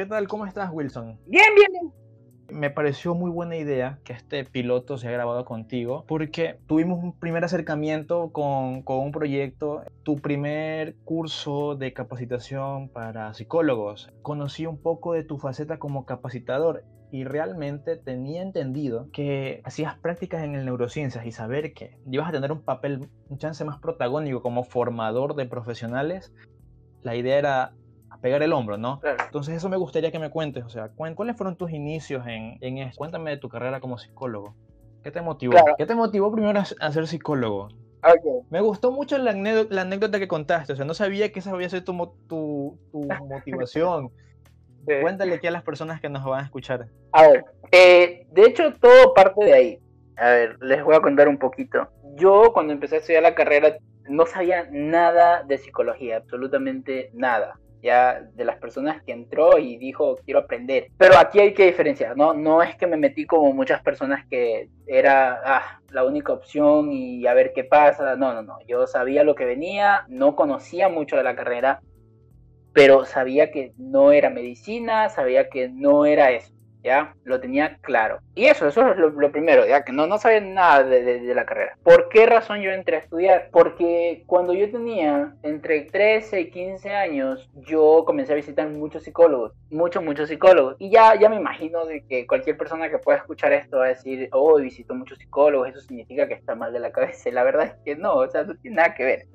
¿Qué tal? ¿Cómo estás, Wilson? Bien, bien, bien. Me pareció muy buena idea que este piloto se haya grabado contigo porque tuvimos un primer acercamiento con, con, un proyecto, tu primer curso de capacitación para psicólogos. Conocí un poco de tu faceta como capacitador y realmente tenía entendido que hacías prácticas en el neurociencias y saber que ibas a tener un papel, un chance más protagónico como formador de profesionales, la idea era pegar el hombro, ¿no? Entonces eso me gustaría que me cuentes, o sea, ¿cuáles fueron tus inicios en, en eso? Cuéntame de tu carrera como psicólogo. ¿Qué te motivó? ¿Qué te motivó primero a, ser psicólogo? Me gustó mucho la anécdota, la anécdota, que contaste, o sea, no sabía que esa había sido tu, tu, tu motivación. Cuéntale aquí a las personas que nos van a escuchar. A ver, eh, de hecho todo parte de ahí. A ver, les voy a contar un poquito. Yo cuando empecé a estudiar la carrera no sabía nada de psicología, absolutamente nada ya de las personas que entró y dijo quiero aprender. Pero aquí hay que diferenciar, ¿no? No es que me metí como muchas personas que era ah, la única opción y a ver qué pasa. No, no, no. Yo sabía lo que venía, no conocía mucho de la carrera, pero sabía que no era medicina, sabía que no era eso. ¿Ya? Lo tenía claro. Y eso, eso es lo, primero, ¿ya? Que no, no sabía nada de, la carrera. ¿Por qué razón yo entré a estudiar? Porque cuando yo tenía entre 13 y 15 años, yo comencé a visitar muchos psicólogos, muchos, muchos psicólogos. Y ya, ya me imagino de que cualquier persona que pueda escuchar esto va a decir, oh, visito muchos psicólogos, eso significa que está mal de la cabeza. la verdad es que no, o sea, no tiene nada que ver.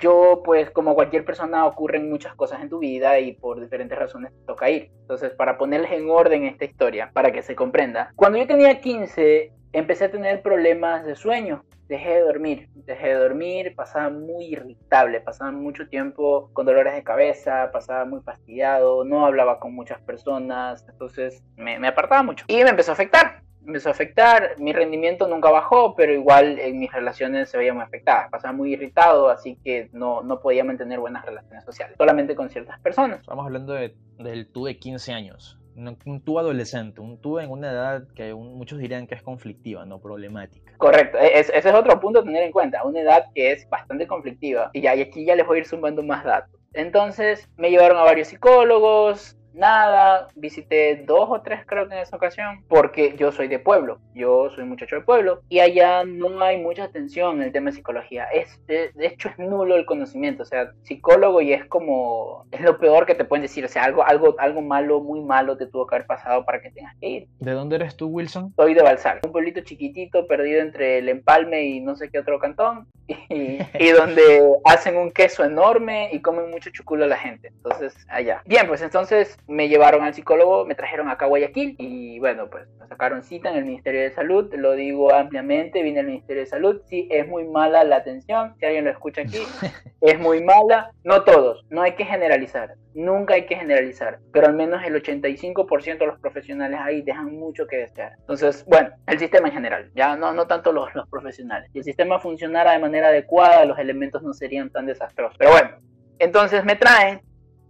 Yo, pues, como cualquier persona, ocurren muchas cosas en tu vida y por diferentes razones te toca ir. Entonces, para ponerles en orden esta historia, para que se comprenda. Cuando yo tenía 15, empecé a tener problemas de sueño. Dejé de dormir, dejé de dormir, pasaba muy irritable, pasaba mucho tiempo con dolores de cabeza, pasaba muy fastidiado, no hablaba con muchas personas, entonces me, me apartaba mucho. Y me empezó a afectar, empezó a afectar, mi rendimiento nunca bajó, pero igual en mis relaciones se veía muy afectada, pasaba muy irritado, así que no, no podía mantener buenas relaciones sociales, solamente con ciertas personas. Estamos hablando de, del tú de 15 años un tú adolescente, un tú en una edad que muchos dirían que es conflictiva, no problemática. Correcto, e-, ese es otro punto a tener en cuenta, una edad que es bastante conflictiva. Y, aquí ya les voy a ir sumando más datos. Entonces me llevaron a varios psicólogos, nada, visité dos o tres creo que en esa ocasión, porque yo soy de pueblo, yo soy muchacho de pueblo, y allá no hay mucha atención en el tema de psicología, es, de, hecho es nulo el conocimiento, o sea, psicólogo y es como, es lo peor que te pueden decir, o sea, algo, algo, algo malo, muy malo te tuvo que haber pasado para que tengas que ir. ¿De dónde eres tú, Wilson? Soy de Balsar, un pueblito chiquitito perdido entre el Empalme y no sé qué otro cantón, y, y donde hacen un queso enorme y comen mucho chuculo a la gente, entonces allá. Bien, pues entonces me llevaron al psicólogo, me trajeron acá a Guayaquil y bueno, pues me sacaron cita en el Ministerio de Salud, lo digo ampliamente, vine al Ministerio de Salud, sí, es muy mala la atención, si alguien lo escucha aquí, es muy mala, no todos, no hay que generalizar, nunca hay que generalizar, pero al menos el 85% de los profesionales ahí dejan mucho que desear. Entonces, bueno, el sistema en general, ya no, no tanto los, los profesionales. Si el sistema funcionara de manera adecuada, los elementos no serían tan desastrosos. Pero bueno, entonces me traen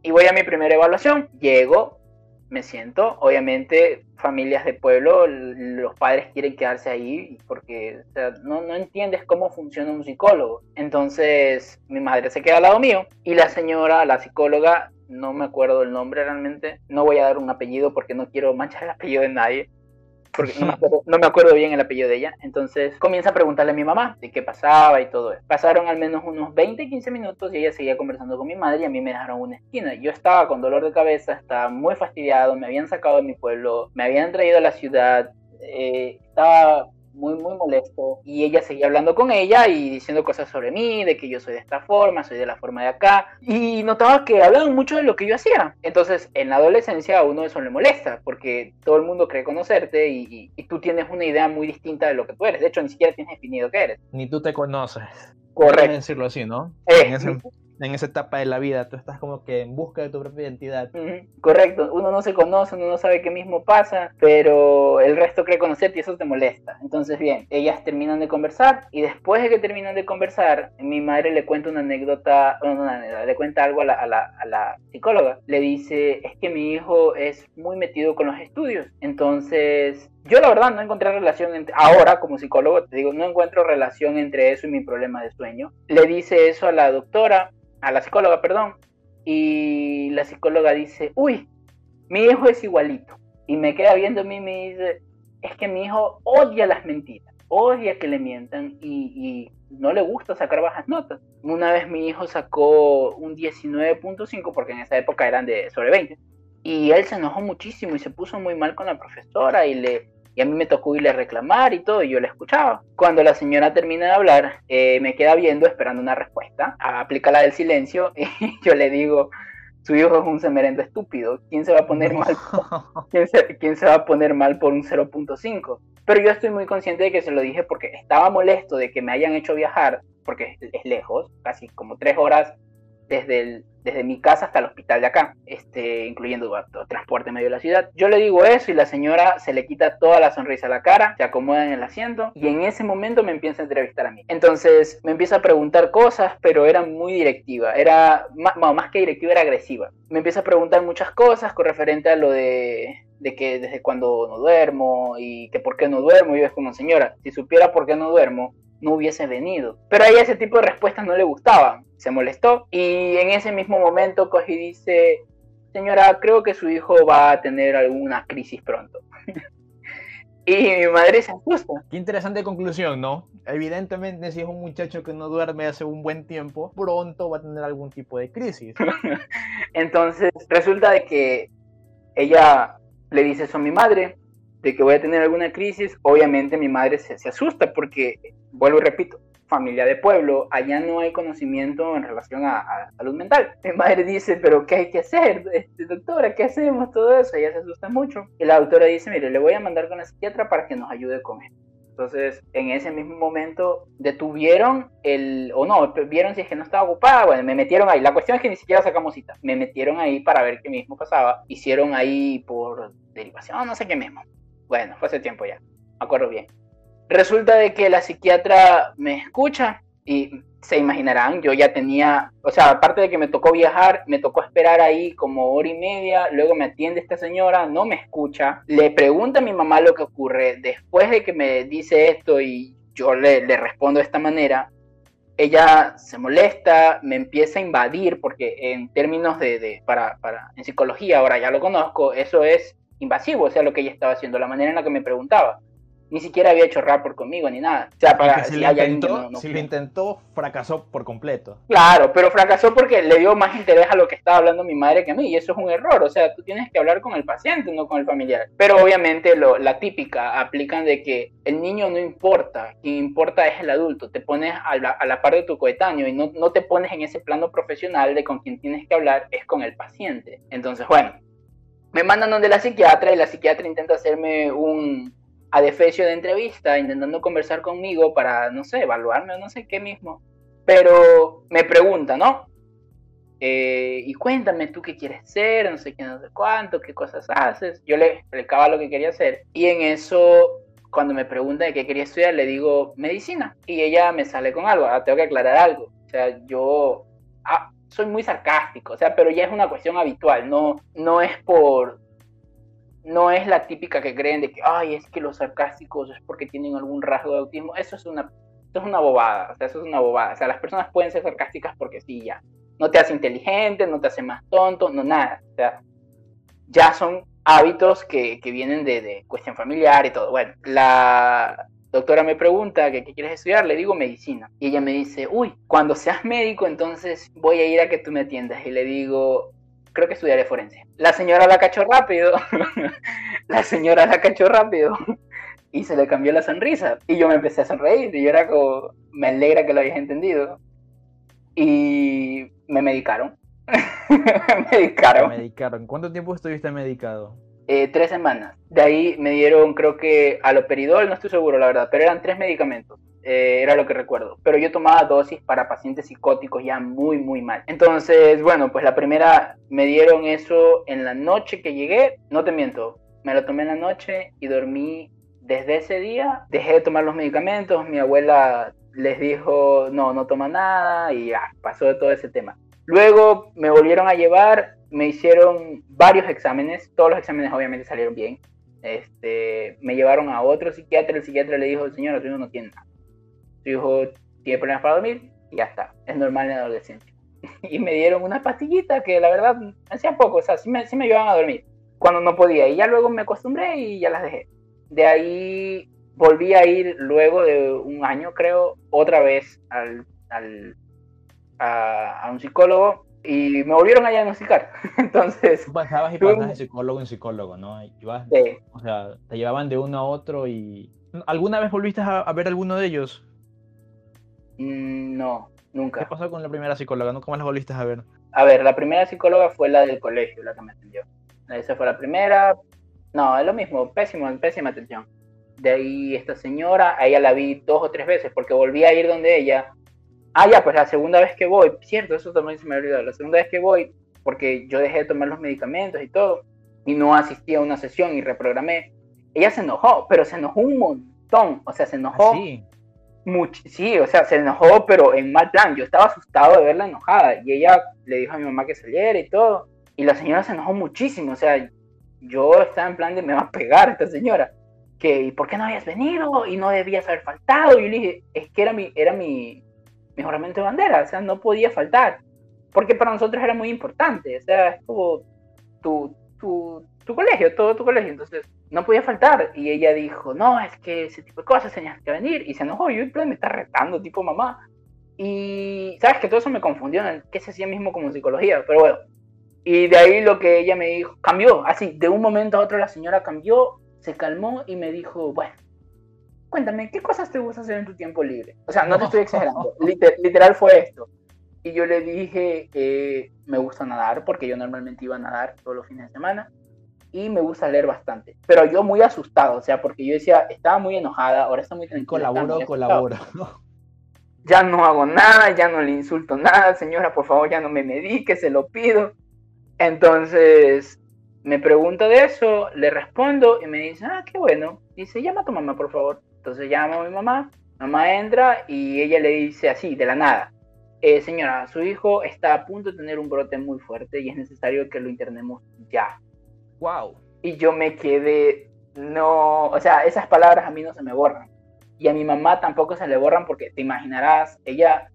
y voy a mi primera evaluación. Llego, me siento. Obviamente, familias de pueblo, los padres quieren quedarse ahí porque no, no entiendes cómo funciona un psicólogo. Entonces, mi madre se queda al lado mío y la señora, la psicóloga, no me acuerdo el nombre realmente. No voy a dar un apellido porque no quiero manchar el apellido de nadie porque no me, acuerdo, bien el apellido de ella. Entonces comienza a preguntarle a mi mamá de qué pasaba y todo eso. Pasaron al menos unos 20, 15 minutos y ella seguía conversando con mi madre y a mí me dejaron una esquina. Yo estaba con dolor de cabeza, estaba muy fastidiado, me habían sacado de mi pueblo, me habían traído a la ciudad, eh, estaba muy, muy molesto. Y ella seguía hablando con ella y diciendo cosas sobre mí, de que yo soy de esta forma, soy de la forma de acá. Y notaba que hablaban mucho de lo que yo hacía. Entonces, en la adolescencia a uno eso le molesta, porque todo el mundo cree conocerte y, tú tienes una idea muy distinta de lo que tú eres. De hecho, ni siquiera tienes definido qué eres. Ni tú te conoces. Correcto. decirlo así, ¿no? Eh, en esa etapa de la vida, tú estás como que en busca de tu propia identidad. Correcto, uno no se conoce, uno no sabe qué mismo pasa, pero el resto cree conocerte y eso te molesta. Entonces, bien, ellas terminan de conversar y después de que terminan de conversar, mi madre le cuenta una anécdota, le cuenta algo a la, a, la, a la psicóloga. Le dice, es que mi hijo es muy metido con los estudios, entonces yo la verdad no encontré relación entre, ahora como psicólogo te digo, no encuentro relación entre eso y mi problema de sueño. Le dice eso a la doctora, a la psicóloga, perdón, y la psicóloga dice, uy, mi hijo es igualito. Y me queda viendo a mí y me dice, es que mi hijo odia las mentiras, odia que le mientan y, y no le gusta sacar bajas notas. Una vez mi hijo sacó un 19.5 porque en esa época eran de sobre 20 y él se enojó muchísimo y se puso muy mal con la profesora y le y a mí me tocó irle a reclamar y todo, y yo le escuchaba. Cuando la señora termina de hablar, eh, me queda viendo esperando una respuesta, aplica la del silencio, y yo le digo, su hijo es un semerendo estúpido, ¿quién se va a poner mal? ¿Quién se, ¿Quién se va a poner mal por un 0.5? Pero yo estoy muy consciente de que se lo dije porque estaba molesto de que me hayan hecho viajar, porque es lejos, casi como tres horas desde, el, desde mi casa hasta el hospital de acá, este, incluyendo transporte en medio de la ciudad. Yo le digo eso y la señora se le quita toda la sonrisa a la cara, se acomoda en el asiento y en ese momento me empieza a entrevistar a mí. Entonces me empieza a preguntar cosas, pero era muy directiva, era más, más que directiva, era agresiva. Me empieza a preguntar muchas cosas con referente a lo de de que desde cuando no duermo y que por qué no duermo, y yo es como señora, si supiera por qué no duermo, no hubiese venido. Pero a ella ese tipo de respuestas no le gustaban, se molestó y en ese mismo momento cogí y dice, señora, creo que su hijo va a tener alguna crisis pronto. y mi madre se asusta. Qué interesante conclusión, ¿no? Evidentemente, si es un muchacho que no duerme hace un buen tiempo, pronto va a tener algún tipo de crisis. Entonces, resulta de que ella le dice eso a mi madre, de que voy a tener alguna crisis, obviamente mi madre se, se asusta porque, vuelvo y repito, familia de pueblo, allá no hay conocimiento en relación a, salud mental. Mi madre dice, pero ¿qué hay que hacer? Este, doctora, ¿qué hacemos? Todo eso, ella se asusta mucho. Y la doctora dice, mire, le voy a mandar con la psiquiatra para que nos ayude con esto. Entonces, en ese mismo momento detuvieron el, o no, vieron si es que no estaba ocupada, bueno, me metieron ahí. La cuestión es que ni siquiera sacamos cita. Me metieron ahí para ver qué mismo pasaba. Hicieron ahí por derivación, no sé qué mismo. Bueno, fue hace tiempo ya, me acuerdo bien. Resulta de que la psiquiatra me escucha y se imaginarán, yo ya tenía, o sea, aparte de que me tocó viajar, me tocó esperar ahí como hora y media, luego me atiende esta señora, no me escucha, le pregunta a mi mamá lo que ocurre, después de que me dice esto y yo le, le respondo de esta manera, ella se molesta, me empieza a invadir, porque en términos de, de para, para, en psicología, ahora ya lo conozco, eso es invasivo, o sea, lo que ella estaba haciendo, la manera en la que me preguntaba ni siquiera había hecho rapport conmigo ni nada. O sea, para si, lo intentó, si lo intentó, fracasó por completo. Claro, pero fracasó porque le dio más interés a lo que estaba hablando mi madre que a mí, y eso es un error. O sea, tú tienes que hablar con el paciente, no con el familiar. Pero obviamente lo, la típica aplican de que el niño no importa, quien importa es el adulto. Te pones a la, a la par de tu coetáneo y no, no te pones en ese plano profesional de con quien tienes que hablar es con el paciente. Entonces, bueno, me mandan donde la psiquiatra y la psiquiatra intenta hacerme un a defecio de entrevista, intentando conversar conmigo para, no sé, evaluarme o no sé qué mismo. Pero me pregunta, ¿no? Eh, y cuéntame tú qué quieres ser, no sé qué, no sé cuánto, qué cosas haces. Yo le explicaba lo que quería hacer. Y en eso, cuando me pregunta de qué quería estudiar, le digo medicina. Y ella me sale con algo. Ahora tengo que aclarar algo. O sea, yo ah, soy muy sarcástico, o sea, pero ya es una cuestión habitual. No, no es por no es la típica que creen de que, ay, es que los sarcásticos es porque tienen algún rasgo de autismo. Eso es una, eso es una bobada, o sea, eso es una bobada. O sea, las personas pueden ser sarcásticas porque sí, ya. No te hace inteligente, no te hace más tonto, no nada. O sea, ya son hábitos que, que vienen de, de, cuestión familiar y todo. Bueno, la doctora me pregunta que qué quieres estudiar, le digo medicina. Y ella me dice, uy, cuando seas médico, entonces voy a ir a que tú me atiendas. Y le digo, creo que estudiaré forense. La señora la cachó rápido, la señora la cachó rápido y se le cambió la sonrisa. Y yo me empecé a sonreír y yo era como, me alegra que lo hayas entendido. Y me medicaron. me medicaron. Me medicaron. ¿Cuánto tiempo estuviste medicado? Eh, tres semanas. De ahí me dieron, creo que aloperidol, no estoy seguro la verdad, pero eran tres medicamentos. Eh, era lo que recuerdo. Pero yo tomaba dosis para pacientes psicóticos ya muy, muy mal. Entonces, bueno, pues la primera me dieron eso en la noche que llegué. No te miento, me lo tomé en la noche y dormí desde ese día. Dejé de tomar los medicamentos. Mi abuela les dijo, no, no toma nada y ya, pasó de todo ese tema. Luego me volvieron a llevar, me hicieron varios exámenes, todos los exámenes obviamente salieron bien. Este, me llevaron a otro psiquiatra, el psiquiatra le dijo, señor, tú no tiene nada. Su hijo tiene problemas para dormir y ya está, es normal en adolescencia. y me dieron una pastillita que la verdad hacía poco, o sea, sí me, sí ayudaban a dormir. cuando no podía. Y ya luego me acostumbré y ya las dejé. De ahí volví a ir luego de un año, creo, otra vez al a, un psicólogo y me volvieron a diagnosticar. Entonces. pasabas y pasabas de psicólogo en psicólogo, ¿no? sí. O sea, te llevaban de uno a otro y. ¿Alguna vez volviste a, ver alguno de ellos? Mm, no, nunca. ¿Qué pasó con la primera psicóloga? ¿Cómo las volviste a ver? A ver, la primera psicóloga fue la del colegio, la que me atendió. Esa fue la primera. No, es lo mismo, pésimo, pésima atención. De ahí esta señora, a ella la vi dos o tres veces porque volví a ir donde ella Ah, ya, pues la segunda vez que voy, cierto, eso también se me ha olvidado. La segunda vez que voy, porque yo dejé de tomar los medicamentos y todo, y no asistí a una sesión y reprogramé, ella se enojó, pero se enojó un montón. O sea, se enojó. Sí. Mucho, sí, o sea, se enojó, pero en mal plan. Yo estaba asustado de verla enojada. Y ella le dijo a mi mamá que saliera y todo. Y la señora se enojó muchísimo. O sea, yo estaba en plan de me va a pegar esta señora. Que, ¿y por qué no habías venido? Y no debías haber faltado. Y yo le dije, es que era mi, era mi, mejoramiento de bandera, o sea, no podía faltar, porque para nosotros era muy importante, o sea, es como tu, tu, tu colegio, todo tu colegio, entonces no podía faltar. Y ella dijo, no, es que ese tipo de cosas tenías que venir, y se enojó, yo me está retando, tipo mamá. Y sabes que todo eso me confundió en qué se hacía mismo como psicología, pero bueno. Y de ahí lo que ella me dijo, cambió, así, de un momento a otro la señora cambió, se calmó y me dijo, bueno, cuéntame, ¿qué cosas te gusta hacer en tu tiempo libre? O sea, no, te estoy exagerando, literal fue esto. Y yo le dije, que me gusta nadar, porque yo normalmente iba a nadar todos los fines de semana, y me gusta leer bastante. Pero yo muy asustado, o sea, porque yo decía, estaba muy enojada, ahora está muy tranquila. Colaboro, colaboro. Ya no hago nada, ya no le insulto nada, señora, por favor, ya no me medique, se lo pido. Entonces, me pregunta de eso, le respondo y me dice, ah, qué bueno. Dice, llama a tu mamá, por favor. Entonces llamo a mi mamá, mamá entra y ella le dice así, de la nada, eh, señora, su hijo está a punto de tener un brote muy fuerte y es necesario que lo internemos ya. Wow. Y yo me quedé, no, o sea, esas palabras a mí no se me borran. Y a mi mamá tampoco se le borran porque te imaginarás, ella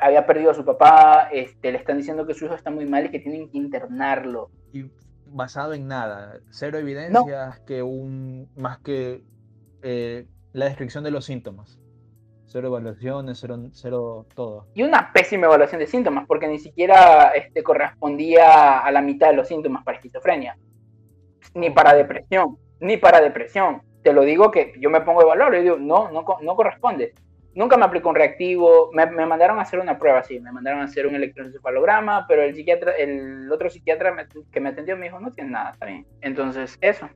había perdido a su papá, este, le están diciendo que su hijo está muy mal y que tienen que internarlo. Y basado en nada, cero evidencias que un, más que eh, la descripción de los síntomas. Cero evaluaciones, cero, cero, todo. Y una pésima evaluación de síntomas, porque ni siquiera este, correspondía a la mitad de los síntomas para esquizofrenia. Ni para depresión, ni para depresión. Te lo digo que yo me pongo a evaluar y digo, no, no, no corresponde. Nunca me aplicó un reactivo, me, mandaron a hacer una prueba, sí, me mandaron a hacer un electroencefalograma, pero el psiquiatra, el otro psiquiatra que me atendió me dijo, no tiene nada, está bien. Entonces, eso.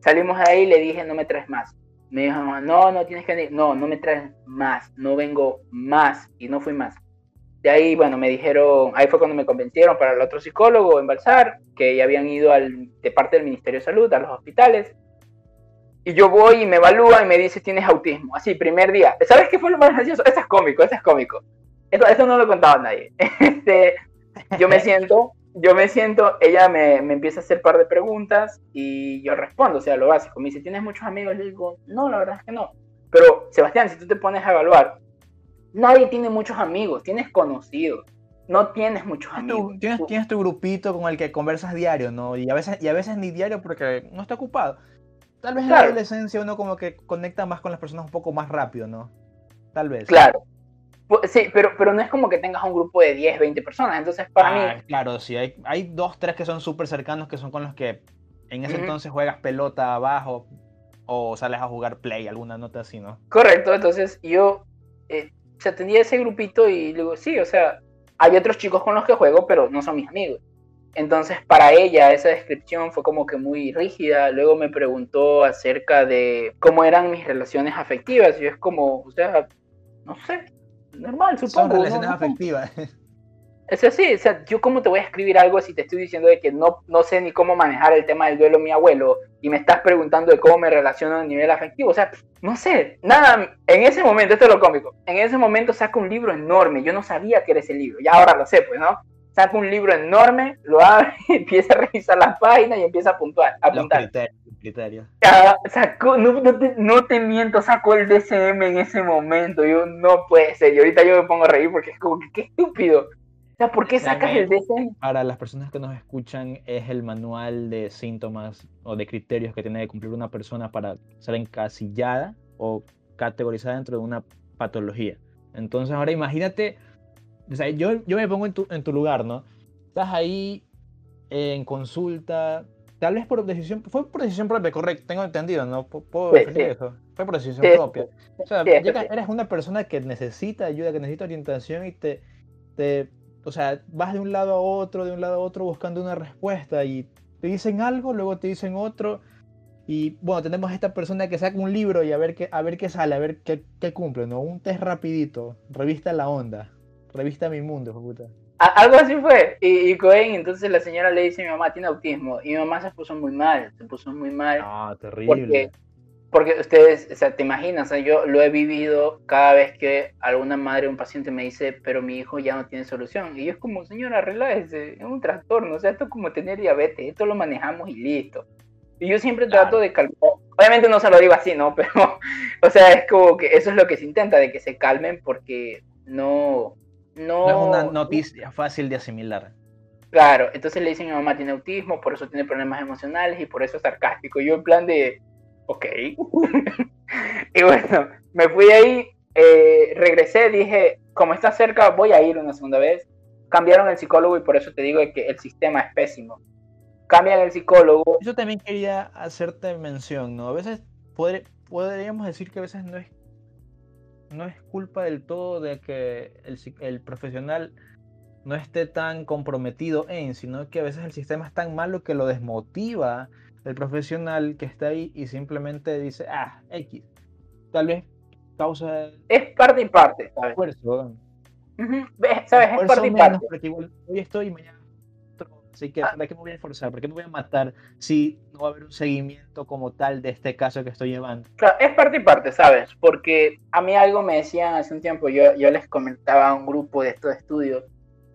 Salimos de ahí y le dije, no me traes más. Me dijo, no, no tienes que venir. No, no me traes más. No vengo más. Y no fui más. De ahí, bueno, me dijeron, ahí fue cuando me convencieron para el otro psicólogo en Balsar, que ya habían ido al, de parte del Ministerio de Salud a los hospitales. Y yo voy y me evalúa y me dice, tienes autismo. Así, primer día. ¿Sabes qué fue lo más gracioso? Eso es cómico, eso es cómico. Eso, eso no lo contaba nadie. Este, yo me siento yo me siento, ella me, me, empieza a hacer un par de preguntas y yo respondo, o sea, lo básico. Me dice, ¿tienes muchos amigos? Le digo, no, la verdad es que no. Pero, Sebastián, si tú te pones a evaluar, nadie tiene muchos amigos, tienes conocidos, no tienes muchos amigos. tienes, tienes, tu grupito con el que conversas diario, ¿no? Y a veces, y a veces ni diario porque no está ocupado. Tal vez en la adolescencia uno como que conecta más con las personas un poco más rápido, ¿no? Tal vez. Claro. Sí, pero, pero no es como que tengas un grupo de 10, 20 personas. Entonces, para ah, mí. Claro, sí, hay, hay dos, tres que son súper cercanos que son con los que en ese entonces juegas pelota abajo o sales a jugar play, alguna nota así, ¿no? Correcto, entonces yo eh, o tenía ese grupito y luego, sí, o sea, hay otros chicos con los que juego, pero no son mis amigos. Entonces, para ella, esa descripción fue como que muy rígida. Luego me preguntó acerca de cómo eran mis relaciones afectivas. Y es como, o sea, no sé, normal, supongo. Son relaciones afectivas. Es así, o sea, yo cómo te voy a escribir algo si te estoy diciendo de que no, no sé ni cómo manejar el tema del duelo mi abuelo y me estás preguntando de cómo me relaciono a nivel afectivo, o sea, no sé, nada, en ese momento, esto es lo cómico, en ese momento saco un libro enorme, yo no sabía que era ese libro, ya ahora lo sé, pues, ¿no? Saco un libro enorme, lo abre, empieza a revisar las páginas y empieza a puntuar, a apuntar criterio. sacó, no, te, no, te, miento, sacó el DCM en ese momento. Yo no puede ser. Y ahorita yo me pongo a reír porque es como que qué estúpido. sea, ¿por qué sacas el DSM? Para las personas que nos escuchan, es el manual de síntomas o de criterios que tiene que cumplir una persona para ser encasillada o categorizada dentro de una patología. Entonces, ahora imagínate, o sea, yo, yo me pongo en tu, en tu lugar, ¿no? Estás ahí en consulta, tal vez por decisión, fue por decisión propia, correcto, tengo entendido, ¿no? ¿Puedo decir eso? Fue por decisión propia. O sea, eres una persona que necesita ayuda, que necesita orientación y te, te, o sea, vas de un lado a otro, de un lado a otro buscando una respuesta y te dicen algo, luego te dicen otro. Y bueno, tenemos a esta persona que saca un libro y a ver qué, a ver qué sale, a ver qué, qué cumple, ¿no? Un test rapidito, revista La Onda, revista Mi Mundo, puta. Algo así fue. Y, y Cohen, entonces la señora le dice mi mamá, tiene autismo. Y mi mamá se puso muy mal, se puso muy mal. Ah, terrible. Porque, ustedes, o sea, te imaginas, yo lo he vivido cada vez que alguna madre o un paciente me dice, pero mi hijo ya no tiene solución. Y yo es como, señora, relájese, es un trastorno, o sea, esto es como tener diabetes, esto lo manejamos y listo. Y yo siempre trato de calmar. Obviamente no se lo digo así, ¿no? Pero, o sea, es como que eso es lo que se intenta, de que se calmen porque no, no, es una noticia fácil de asimilar. Claro, entonces le dicen mi mamá tiene autismo, por eso tiene problemas emocionales y por eso es sarcástico. Yo en plan de, ok. y bueno, me fui ahí, eh, regresé, dije, como está cerca, voy a ir una segunda vez. Cambiaron el psicólogo y por eso te digo que el sistema es pésimo. Cambian el psicólogo. Yo también quería hacerte mención, ¿no? A veces podríamos decir que a veces no es no es culpa del todo de que el, profesional no esté tan comprometido en, sino que a veces el sistema es tan malo que lo desmotiva el profesional que está ahí y simplemente dice, ah, X. Tal vez causa... Es parte y parte, ¿sabes? Esfuerzo. ¿Sabes? Es parte y parte. Porque hoy estoy y mañana Así que, ah. ¿para qué me voy a esforzar? ¿Por qué me voy a matar si no va a haber un seguimiento como tal de este caso que estoy llevando? Claro, es parte y parte, ¿sabes? Porque a mí algo me decían hace un tiempo, yo, yo les comentaba a un grupo de estos estudios,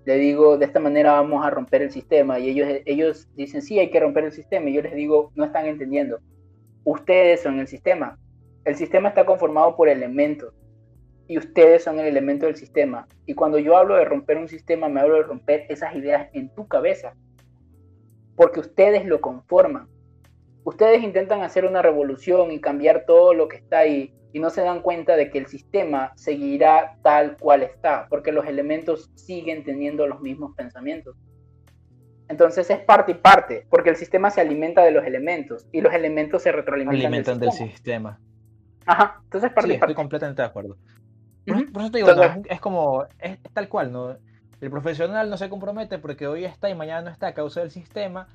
le digo, de esta manera vamos a romper el sistema, y ellos, ellos dicen, sí, hay que romper el sistema, y yo les digo, no están entendiendo, ustedes son el sistema, el sistema está conformado por elementos, y ustedes son el elemento del sistema. Y cuando yo hablo de romper un sistema, me hablo de romper esas ideas en tu cabeza porque ustedes lo conforman. Ustedes intentan hacer una revolución y cambiar todo lo que está ahí y no se dan cuenta de que el sistema seguirá tal cual está, porque los elementos siguen teniendo los mismos pensamientos. Entonces es parte y parte, porque el sistema se alimenta de los elementos y los elementos se retroalimentan Alimentan del sistema. Ajá, entonces parte y parte. Estoy completamente de acuerdo. Por, eso te digo, es, como, es tal cual, ¿no? El profesional no se compromete porque hoy está y mañana no está a causa del sistema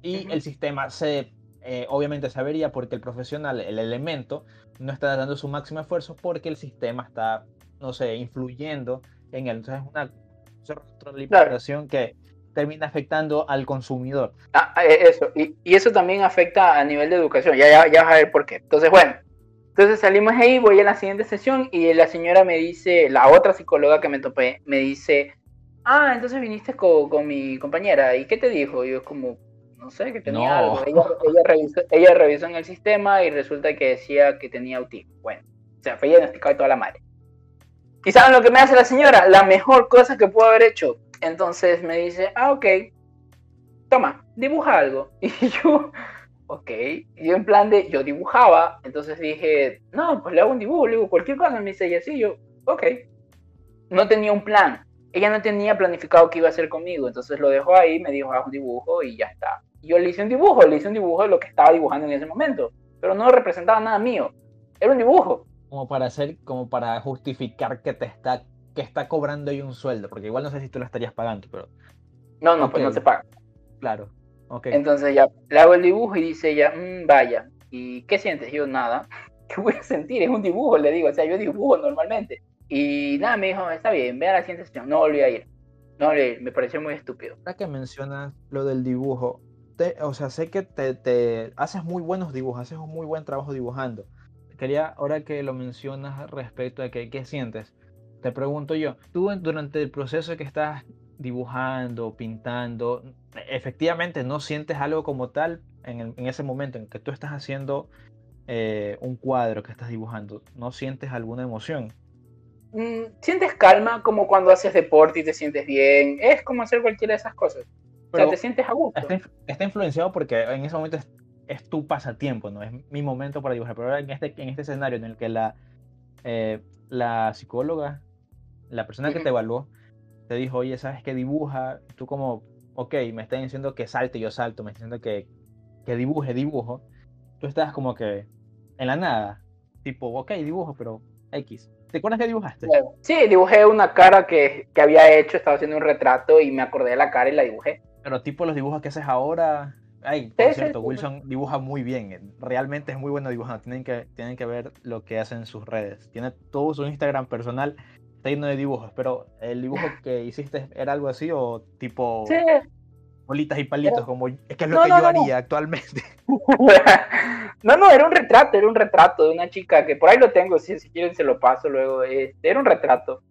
y el sistema se, eh, obviamente se avería porque el profesional, el elemento, no está dando su máximo esfuerzo porque el sistema está, no sé, influyendo en él. Entonces es una retroalimentación que termina afectando al consumidor. Ah, ah e, eso, y, y, eso también afecta a nivel de educación, ya, ya, ya vas a ver por qué. Entonces, bueno, entonces salimos ahí, voy a la siguiente sesión y la señora me dice, la otra psicóloga que me topé, me dice, ah, entonces viniste con, mi compañera, ¿y qué te dijo? Y yo como, no sé, que tenía algo. Ella, revisó, en el sistema y resulta que decía que tenía autismo. Bueno, o sea, fue diagnosticado de toda la madre. ¿Y saben lo que me hace la señora? La mejor cosa que puedo haber hecho. Entonces me dice, ah, ok, toma, dibuja algo. Y yo, ok, y yo en plan de, yo dibujaba, entonces dije, no, pues le hago un dibujo, le digo cualquier cosa, me dice, y así yo, ok. No tenía un plan, ella no tenía planificado qué iba a hacer conmigo, entonces lo dejó ahí, me dijo, haz un dibujo y ya está. Yo le hice un dibujo, le hice un dibujo de lo que estaba dibujando en ese momento, pero no representaba nada mío, era un dibujo. Como para hacer, como para justificar que te está, que está cobrando ahí un sueldo, porque igual no sé si tú lo estarías pagando, pero... No, no, pues no se paga. Claro, ok. Entonces ya le hago el dibujo y dice ella, mm, vaya, ¿y qué sientes? yo, nada. ¿Qué voy a sentir? Es un dibujo, le digo, o sea, yo dibujo normalmente. Y nada, me dijo, está bien, ve a la siguiente sesión. No volví a ir. No volví a ir, me pareció muy estúpido. Ahora que mencionas lo del dibujo, te, o sea, sé que te, te, haces muy buenos dibujos, haces un muy buen trabajo dibujando. Quería, ahora que lo mencionas respecto a que, qué sientes, te pregunto yo, tú durante el proceso que estás dibujando, pintando, efectivamente no sientes algo como tal en, en ese momento en que tú estás haciendo eh, un cuadro que estás dibujando, no sientes alguna emoción. Mm, sientes calma como cuando haces deporte y te sientes bien. Es como hacer cualquiera de esas cosas. o sea, te sientes a gusto. Está, influenciado porque en ese momento es, tu pasatiempo, ¿no? Es mi momento para dibujar. Pero ahora en este, en este escenario en el que la, eh, la psicóloga, la persona que te evaluó, te dijo, oye, ¿sabes qué dibuja? Tú como, ok, me están diciendo que salte, yo salto, me están diciendo que, que dibuje, dibujo. Tú estás como que en la nada, tipo, ok, dibujo, pero X. ¿Te acuerdas que dibujaste? Sí, dibujé una cara que, que había hecho, estaba haciendo un retrato y me acordé de la cara y la dibujé. Pero tipo los dibujos que haces ahora, Ay, por cierto, Wilson dibuja muy bien. Eh, realmente es muy bueno dibujando. Tienen que, tienen que ver lo que hace en sus redes. Tiene todo su Instagram personal. Está lleno de dibujos. Pero el dibujo que hiciste era algo así o tipo bolitas y palitos, como es que es lo que yo haría actualmente. no, no, era un retrato, era un retrato de una chica que por ahí lo tengo. Si, si quieren se lo paso luego. Este, era un retrato.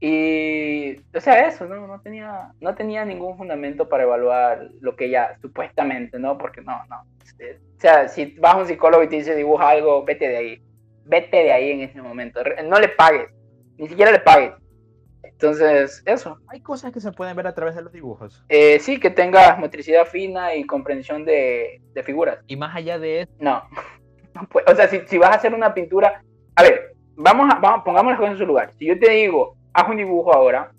Y, o sea, eso, ¿no? No tenía, no tenía ningún fundamento para evaluar lo que ella supuestamente, ¿no? Porque no, no. Este, o sea, si vas a un psicólogo y te dice dibuja algo, vete de ahí. Vete de ahí en ese momento. No le pagues. Ni siquiera le pagues. Entonces, eso. Hay cosas que se pueden ver a través de los dibujos. Eh, sí, que tengas motricidad fina y comprensión de, de figuras. Y más allá de eso. No. o sea, si, si, vas a hacer una pintura. A ver, vamos a, vamos, pongamos las cosas en su lugar. Si yo te digo, haz un dibujo ahora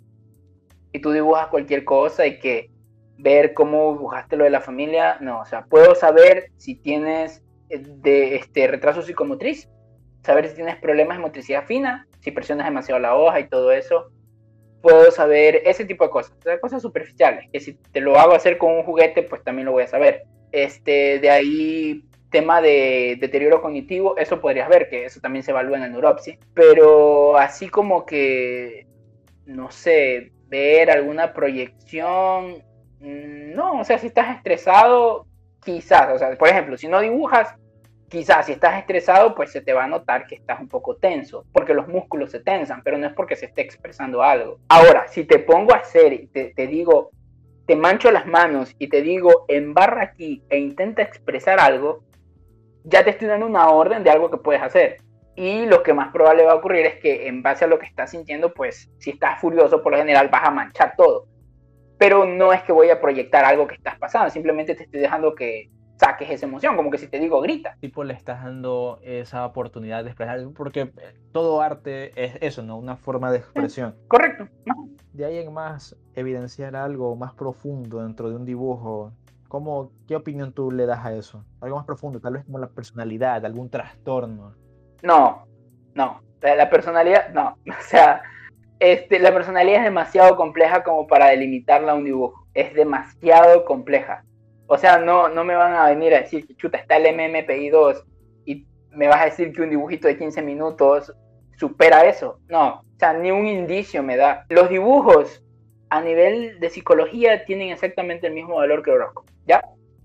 y tú dibujas cualquier cosa y que ver cómo dibujaste lo de la familia, no, o sea, puedo saber si tienes eh, de este retraso psicomotriz, saber si tienes problemas de motricidad fina, si presionas demasiado la hoja y todo eso. Puedo saber ese tipo de cosas, o sea, cosas superficiales, que si te lo hago hacer con un juguete, pues también lo voy a saber. Este, de ahí tema de deterioro cognitivo, eso podrías ver, que eso también se evalúa en el neuropsi, pero así como que, no sé, ver alguna proyección, mm, no, o sea, si estás estresado, quizás, o sea, por ejemplo, si no dibujas, quizás si estás estresado, pues se te va a notar que estás un poco tenso, porque los músculos se tensan, pero no es porque se esté expresando algo. Ahora, si te pongo a hacer y te, te digo, te mancho las manos y te digo, embarra aquí e intenta expresar algo, ya te estoy dando una orden de algo que puedes hacer. Y lo que más probable va a ocurrir es que en base a lo que estás sintiendo, pues si estás furioso por lo general vas a manchar todo. Pero no es que voy a proyectar algo que estás pasando, simplemente te estoy dejando que saques esa emoción, como que si te digo grita. Tipo le estás dando esa oportunidad de expresar, porque todo arte es eso, ¿no? Una forma de expresión. correcto. De ahí en más, evidenciar algo más profundo dentro de un dibujo ¿Cómo, ¿Qué opinión tú le das a eso? Algo más profundo, tal vez como la personalidad, algún trastorno. No, no. La, personalidad, no. O sea, este, la personalidad es demasiado compleja como para delimitarla a un dibujo. Es demasiado compleja. O sea, no, no me van a venir a decir que chuta, está el MMPI2 y me vas a decir que un dibujito de 15 minutos supera eso. No, o sea, ni un indicio me da. Los dibujos a nivel de psicología tienen exactamente el mismo valor que el horóscopo. ¿Ya?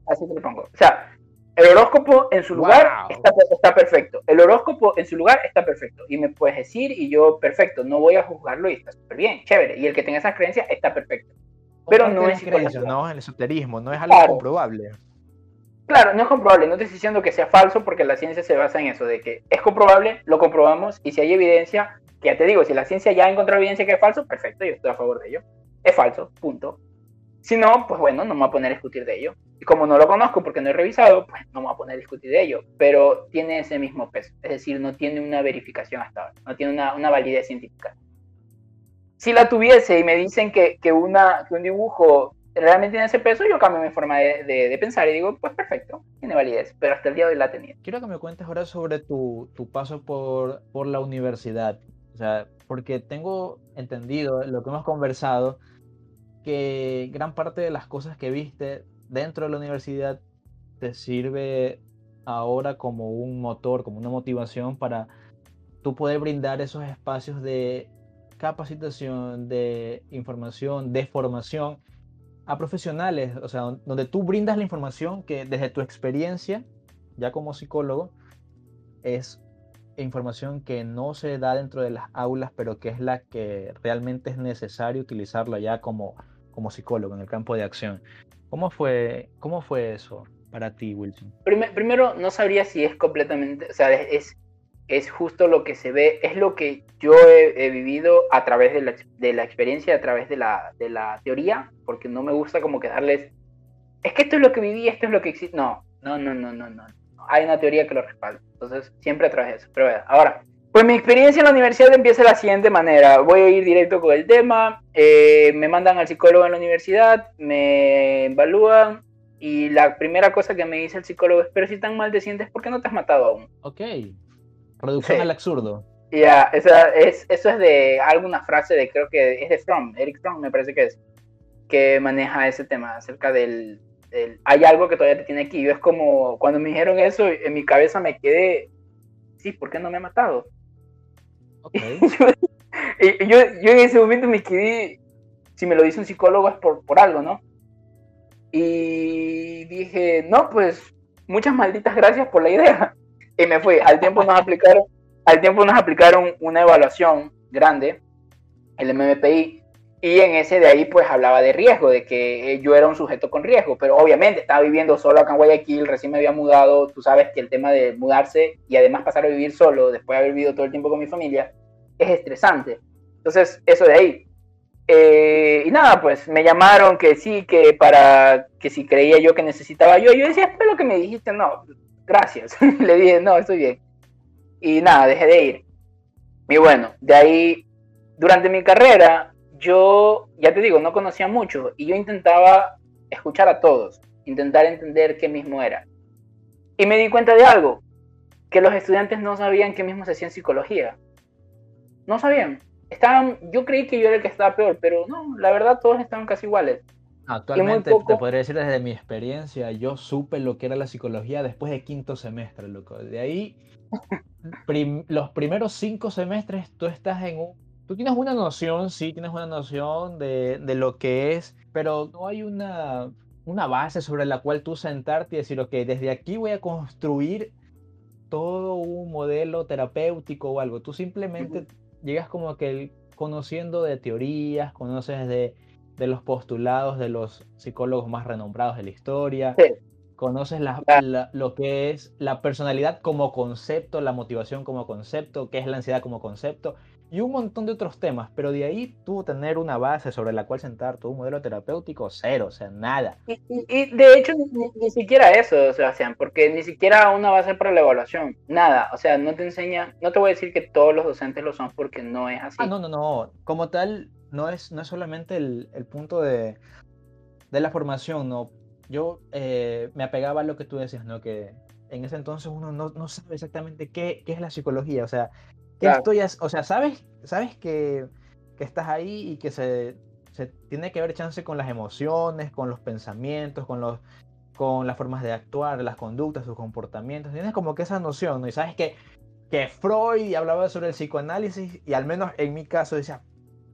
Así te lo pongo. O sea, el horóscopo en su lugar está, perfecto. El horóscopo en su lugar está perfecto. Y me puedes decir, y yo, perfecto, no voy a juzgarlo y está súper bien, chévere. Y el que tenga esas creencias está perfecto. Pero no es creencia, no el esoterismo, no es algo comprobable. Claro, no es comprobable, no estoy diciendo que sea falso porque la ciencia se basa en eso, de que es comprobable, lo comprobamos y si hay evidencia, que ya te digo, si la ciencia ya ha encontrado evidencia que es falso, perfecto, yo estoy a favor de ello es falso, punto. Si no, pues bueno, no me voy a poner a discutir de ello. Y como no lo conozco porque no he revisado, pues no me voy a poner a discutir de ello. Pero tiene ese mismo peso. Es decir, no tiene una verificación hasta ahora. No tiene una, validez científica. Si la tuviese y me dicen que, una, un dibujo realmente tiene ese peso, yo cambio mi forma de, pensar y digo, pues perfecto, tiene validez. Pero hasta el día de hoy la tenía. Quiero que me cuentes ahora sobre tu, paso por, por la universidad. O sea, porque tengo entendido lo que hemos conversado que gran parte de las cosas que viste dentro de la universidad te sirve ahora como un motor, como una motivación para tú poder brindar esos espacios de capacitación, de información, de formación a profesionales, o sea, donde tú brindas la información que desde tu experiencia, ya como psicólogo, es información que no se da dentro de las aulas, pero que es la que realmente es necesario utilizarla ya como como psicólogo en el campo de acción. ¿Cómo fue, cómo fue eso para ti, Wilson? primero, no sabría si es completamente, o sea, es es justo lo que se ve, es lo que yo he, vivido a través de la, de la, experiencia, a través de la, de la teoría, porque no me gusta como que darles, es que esto es lo que viví, esto es lo que existe. No, no, no, no, no, no. Hay una teoría que lo respalda. Entonces, siempre a través de eso. Pero ahora, pues mi experiencia en la universidad empieza de la siguiente manera. Voy a ir directo con el tema. Eh, me mandan al psicólogo en la universidad, me evalúan, y la primera cosa que me dice el psicólogo es, pero si tan mal te sientes, ¿por qué no te has matado aún? Ok. Reducción al absurdo. Ya, esa es, eso es de alguna frase de, creo que es de Fromm, Eric Fromm me parece que es, que maneja ese tema acerca del, hay algo que todavía te tiene aquí. Yo es como, cuando me dijeron eso, en mi cabeza me quedé, sí, ¿por qué no me ha matado? Okay. y yo, yo, en ese momento me quedé, si me lo dice un psicólogo es por, por algo, ¿no? Y dije, no, pues muchas malditas gracias por la idea. Y me fui. Al tiempo nos aplicaron, al tiempo nos aplicaron una evaluación grande, el MMPI, y en ese de ahí pues hablaba de riesgo, de que yo era un sujeto con riesgo, pero obviamente estaba viviendo solo acá en Guayaquil, recién me había mudado, tú sabes que el tema de mudarse y además pasar a vivir solo después de haber vivido todo el tiempo con mi familia es estresante. Entonces, eso de ahí. Eh, y nada, pues me llamaron que sí, que para que si creía yo que necesitaba yo, yo decía, es lo que me dijiste, no, gracias. Le dije, no, estoy bien. Y nada, dejé de ir. Y bueno, de ahí, durante mi carrera, yo, ya te digo, no conocía mucho y yo intentaba escuchar a todos, intentar entender qué mismo era. Y me di cuenta de algo, que los estudiantes no sabían qué mismo se hacía en psicología. No sabían estaban, yo creí que yo era el que estaba peor, pero no, la verdad todos estaban casi iguales. Actualmente te podría decir desde mi experiencia, yo supe lo que era la psicología después de quinto semestre, loco. De ahí, los primeros cinco semestres tú estás en un... Tú tienes una noción, sí, tienes una noción de, de lo que es, pero no hay una, una base sobre la cual tú sentarte y decir, ok, desde aquí voy a construir todo un modelo terapéutico o algo. Tú simplemente llegas como que conociendo de teorías, conoces de, de, los postulados de los psicólogos más renombrados de la historia, conoces lo que es la personalidad como concepto, la motivación como concepto, qué es la ansiedad como concepto, y un montón de otros temas, pero de ahí tú tener una base sobre la cual sentar un modelo terapéutico, cero, o sea, nada. Y, de hecho, ni, siquiera eso, sea, porque ni siquiera una base para la evaluación, nada, o sea, no te enseña, no te voy a decir que todos los docentes lo son porque no es así. Ah, no, no, no, como tal, no es, no es solamente el, el punto de, de, la formación, no. Yo eh, me apegaba a lo que tú decías, ¿no? Que en ese entonces uno no, no sabe exactamente qué, qué es la psicología, o sea, o sea, sabes, sabes que, que, estás ahí y que se, se, tiene que ver chance con las emociones, con los pensamientos, con, los, con las formas de actuar, las conductas, sus comportamientos. Tienes como que esa noción, ¿no? Y sabes que, que Freud hablaba sobre el psicoanálisis y al menos en mi caso decía,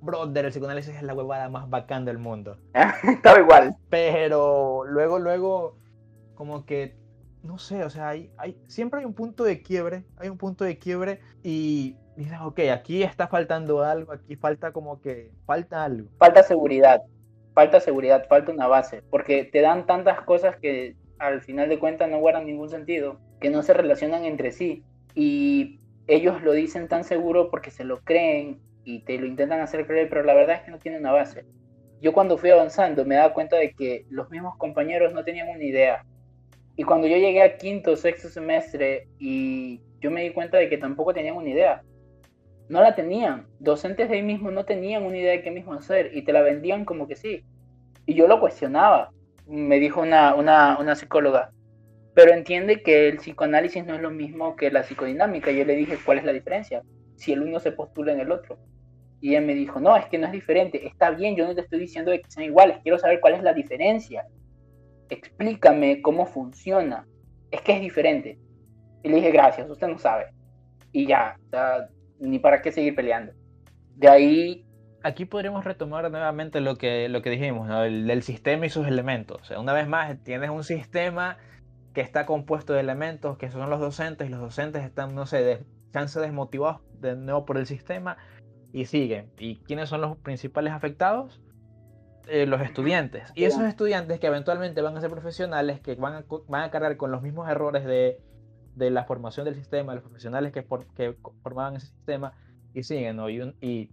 brother, el psicoanálisis es la huevada más bacán del mundo. Estaba igual. Pero luego, luego, como que no sé, o sea, hay, hay, siempre hay un punto de quiebre, hay un punto de quiebre y dices, ok, aquí está faltando algo, aquí falta como que, falta algo. Falta seguridad, falta seguridad, falta una base, porque te dan tantas cosas que al final de cuentas no guardan ningún sentido, que no se relacionan entre sí y ellos lo dicen tan seguro porque se lo creen y te lo intentan hacer creer, pero la verdad es que no tiene una base. Yo cuando fui avanzando me daba cuenta de que los mismos compañeros no tenían una idea y cuando yo llegué al quinto, sexto semestre y yo me di cuenta de que tampoco tenían una idea. No la tenían. Docentes de ahí mismo no tenían una idea de qué mismo hacer y te la vendían como que sí. Y yo lo cuestionaba. Me dijo una, una, una psicóloga, pero entiende que el psicoanálisis no es lo mismo que la psicodinámica. Yo le dije, ¿cuál es la diferencia? Si el uno se postula en el otro. Y ella me dijo, no, es que no es diferente. Está bien, yo no te estoy diciendo que sean iguales. Quiero saber cuál es la diferencia explícame cómo funciona. Es que es diferente. Y le dije, gracias, usted no sabe. Y ya, ni para qué seguir peleando. De ahí... Aquí podríamos retomar nuevamente lo que, lo que dijimos, ¿no? el, sistema y sus elementos. O sea, una vez más, tienes un sistema que está compuesto de elementos que son los docentes y los docentes están, no sé, de chance desmotivados de nuevo por el sistema y siguen. ¿Y quiénes son los principales afectados? Eh, los estudiantes. Y esos estudiantes que eventualmente van a ser profesionales, que van a, van a cargar con los mismos errores de, de la formación del sistema, los profesionales que, que formaban ese sistema, y siguen, ¿no? Y, y